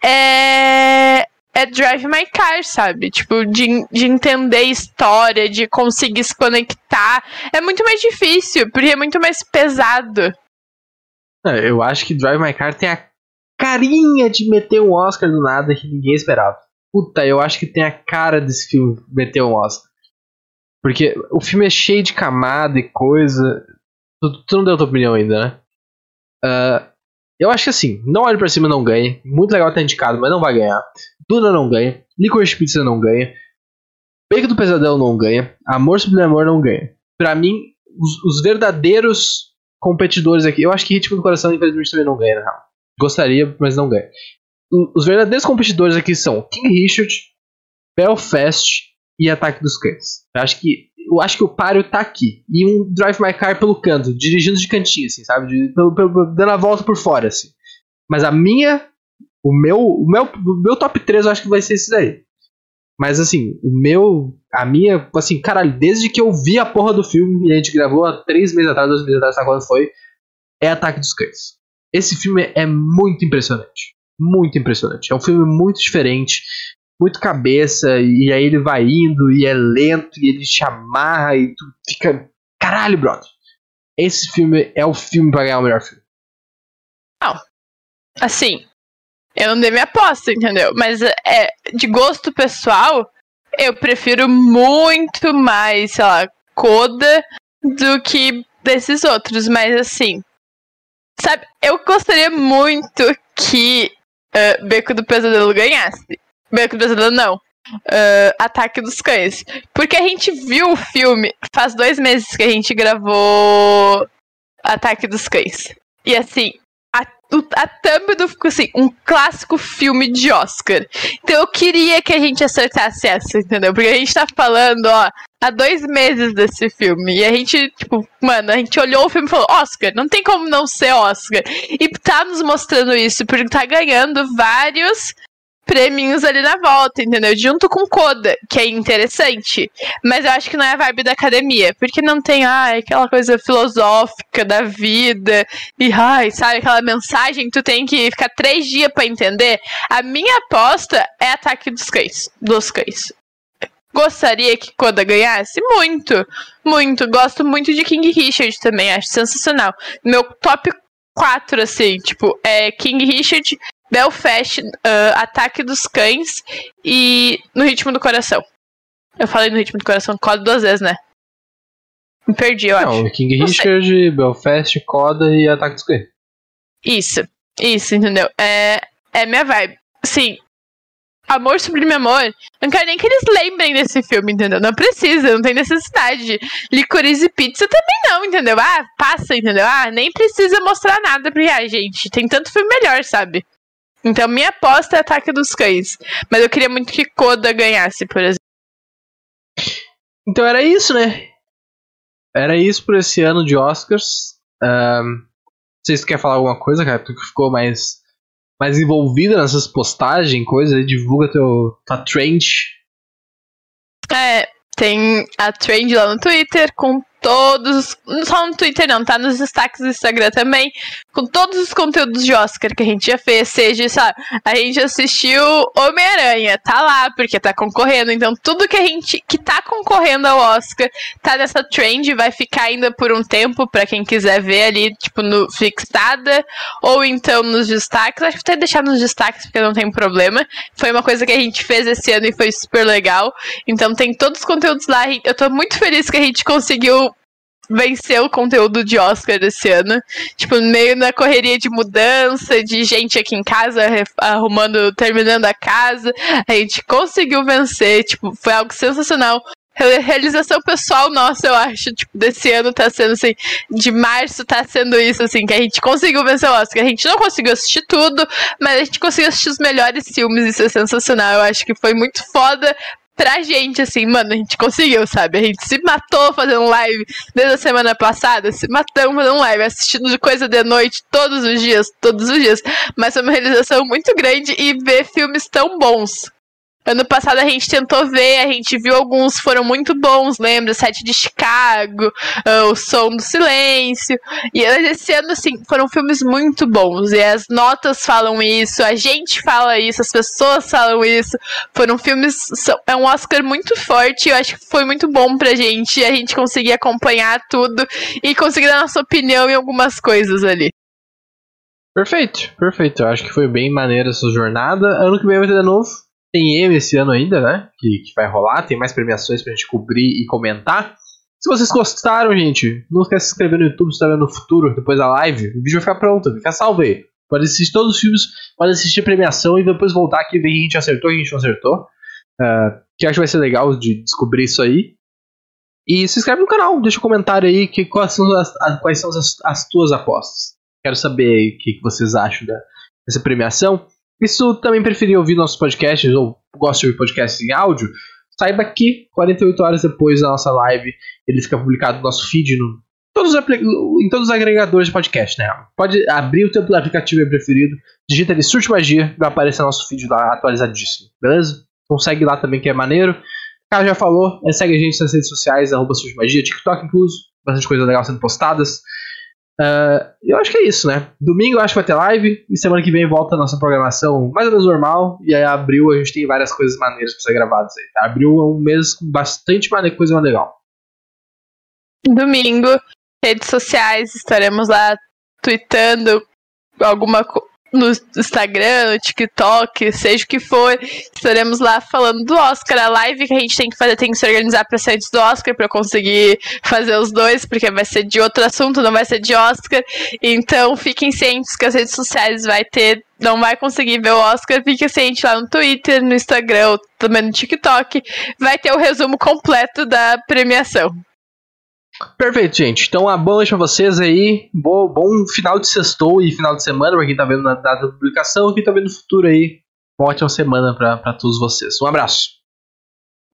é é Drive My Car, sabe? Tipo, de, de entender história, de conseguir se conectar. É muito mais difícil, porque é muito mais pesado. É, eu acho que Drive My Car tem a carinha de meter um Oscar do nada que ninguém esperava. Puta, eu acho que tem a cara desse filme meter um Oscar. Porque o filme é cheio de camada e coisa. Tu, tu não deu tua opinião ainda, né? Uh, eu acho que assim, não olhe pra cima não ganha. Muito legal ter indicado, mas não vai ganhar. Duna não ganha. Licorice Pizza não ganha. Bacon do Pesadelo não ganha. Amor Sublime Amor não ganha. Pra mim, os, os, verdadeiros competidores aqui. Eu acho que Ritmo do Coração, infelizmente, também não ganha, na real. Gostaria, mas não ganha. Os verdadeiros competidores aqui são King Richard, Belfast e Ataque dos Cães. Eu acho que eu acho que o páreo tá aqui. E um Drive My Car pelo canto, dirigindo de cantinho, assim, sabe? De, pelo, pelo, dando a volta por fora, assim. Mas a minha. O meu, o meu, o meu top 3 eu acho que vai ser esse daí. Mas assim, o meu. A minha. Assim, caralho, desde que eu vi a porra do filme e a gente gravou há 3 meses atrás, 2 meses atrás, sabe quando foi? É Ataque dos Cães. Esse filme é muito impressionante. Muito impressionante. É um filme muito diferente muito cabeça, e aí ele vai indo, e é lento, e ele te amarra, e tu fica. Caralho, brother! Esse filme é o filme pra ganhar o melhor filme. Não. Assim, eu não dei minha aposta, entendeu? Mas é, de gosto pessoal, eu prefiro muito mais, sei lá, Coda do que desses outros. Mas assim, sabe, eu gostaria muito que uh, Beco do Pesadelo ganhasse. Beco do Pesadelo não. Uh, Ataque dos Cães. Porque a gente viu o filme faz dois meses que a gente gravou Ataque dos Cães. E assim, a, thumb do ficou assim, um clássico filme de Oscar. Então eu queria que a gente acertasse essa, entendeu? Porque a gente tá falando, ó, há dois meses desse filme. E a gente, tipo, mano, a gente olhou o filme e falou, Oscar, não tem como não ser Oscar. E tá nos mostrando isso, porque tá ganhando vários prêmios ali na volta, entendeu? Junto com Coda, que é interessante. Mas eu acho que não é a vibe da academia. Porque não tem, ai, aquela coisa filosófica da vida. E, ai, sabe, aquela mensagem que tu tem que ficar três dias para entender. A minha aposta é Ataque dos Cães. Dos Cães. Gostaria que Coda ganhasse? Muito, muito. Gosto muito de King Richard também, acho sensacional. Meu top 4, assim, tipo, é King Richard, Belfast, uh, Ataque dos Cães e No Ritmo do Coração. Eu falei No Ritmo do Coração Coda duas vezes, né? Me perdi, eu Não, acho. King Não Richard, sei. Belfast, Coda e Ataque dos Cães. Isso, isso, entendeu? É, é minha vibe. Sim, Amor Sublime Amor, não quero nem que eles lembrem desse filme, entendeu? Não precisa, não tem necessidade. Licorice Pizza também não, entendeu? Ah, passa, entendeu? Ah, nem precisa mostrar nada pra ah, gente. Tem tanto filme melhor, sabe? Então minha aposta é Ataque dos Cães. Mas eu queria muito que Coda ganhasse, por exemplo. Então era isso, né? Era isso por esse ano de Oscars. Um, se você quer falar alguma coisa, cara, tu que ficou mais, mais envolvida nessas postagens, coisa, divulga teu, tua trend. É, tem a trend lá no Twitter com todos, só no Twitter não, tá nos destaques do Instagram também, com todos os conteúdos de Oscar que a gente já fez, seja, sabe, a gente assistiu Homem-Aranha, tá lá, porque tá concorrendo, então tudo que a gente, que tá concorrendo ao Oscar, tá nessa trend, vai ficar ainda por um tempo, para quem quiser ver ali, tipo, no fixada, ou então nos destaques, acho que até deixar nos destaques, porque não tem problema, foi uma coisa que a gente fez esse ano e foi super legal, então tem todos os conteúdos lá, eu tô muito feliz que a gente conseguiu vencer o conteúdo de Oscar esse ano. Tipo, meio na correria de mudança, de gente aqui em casa arrumando, terminando a casa. A gente conseguiu vencer, tipo, foi algo sensacional. Realização pessoal nossa, eu acho, tipo, desse ano tá sendo assim, de março tá sendo isso, assim, que a gente conseguiu vencer o Oscar. A gente não conseguiu assistir tudo, mas a gente conseguiu assistir os melhores filmes, isso é sensacional. Eu acho que foi muito foda pra gente, assim, mano, a gente conseguiu, sabe? A gente se matou fazendo live desde a semana passada, se matamos fazendo live, assistindo de coisa de noite todos os dias, todos os dias. Mas foi uma realização muito grande e ver filmes tão bons Ano passado a gente tentou ver, a gente viu alguns foram muito bons, lembra? Sete de Chicago, uh, O Som do Silêncio. E esse ano, assim, foram filmes muito bons. E as notas falam isso, a gente fala isso, as pessoas falam isso. Foram filmes. É um Oscar muito forte. Eu acho que foi muito bom pra gente. A gente conseguir acompanhar tudo e conseguir dar nossa opinião em algumas coisas ali. Perfeito, perfeito. Eu acho que foi bem maneira essa jornada. Ano que vem vai ter de novo tem M esse ano ainda, né? Que, que vai rolar, tem mais premiações pra gente cobrir e comentar. Se vocês gostaram, gente, não esquece de se inscrever no YouTube se tá vendo no futuro, depois da live. O vídeo vai ficar pronto, fica salvo aí. Pode assistir todos os filmes, pode assistir a premiação e depois voltar aqui e ver que a gente acertou e a gente não acertou. Uh, que acho que vai ser legal de descobrir isso aí. E se inscreve no canal, deixa um comentário aí que, quais são as, as quais são as, as tuas apostas. Quero saber o que, que vocês acham da, dessa premiação. E se também preferir ouvir nossos podcasts ou gosta de ouvir podcasts em áudio, saiba que 48 horas depois da nossa live ele fica publicado no nosso feed no, todos em todos os agregadores de podcast, né? Pode abrir o teu aplicativo preferido, digita ali Surte Magia, vai aparecer nosso feed lá atualizadíssimo, beleza? Consegue lá também que é maneiro. Cara já falou, segue a gente nas redes sociais, arroba Surte Magia, TikTok incluso, bastante coisa legal sendo postadas. Uh, eu acho que é isso, né? Domingo eu acho que vai ter live e semana que vem volta a nossa programação mais ou menos normal. E aí, abril, a gente tem várias coisas maneiras pra ser gravadas aí. Tá? Abril é um mês com bastante maneira, coisa legal. Domingo, redes sociais, estaremos lá tweetando alguma no Instagram, no TikTok, seja o que for, estaremos lá falando do Oscar. A live que a gente tem que fazer tem que se organizar para ser antes do Oscar para conseguir fazer os dois, porque vai ser de outro assunto, não vai ser de Oscar. Então fiquem cientes que as redes sociais vai ter não vai conseguir ver o Oscar, fique ciente lá no Twitter, no Instagram, também no TikTok, vai ter o resumo completo da premiação. Perfeito, gente. Então, uma boa noite pra vocês aí. Bom, final de sextou e final de semana pra quem tá vendo na data da publicação. Quem tá vendo no futuro aí. Uma ótima semana pra, pra todos vocês. Um abraço.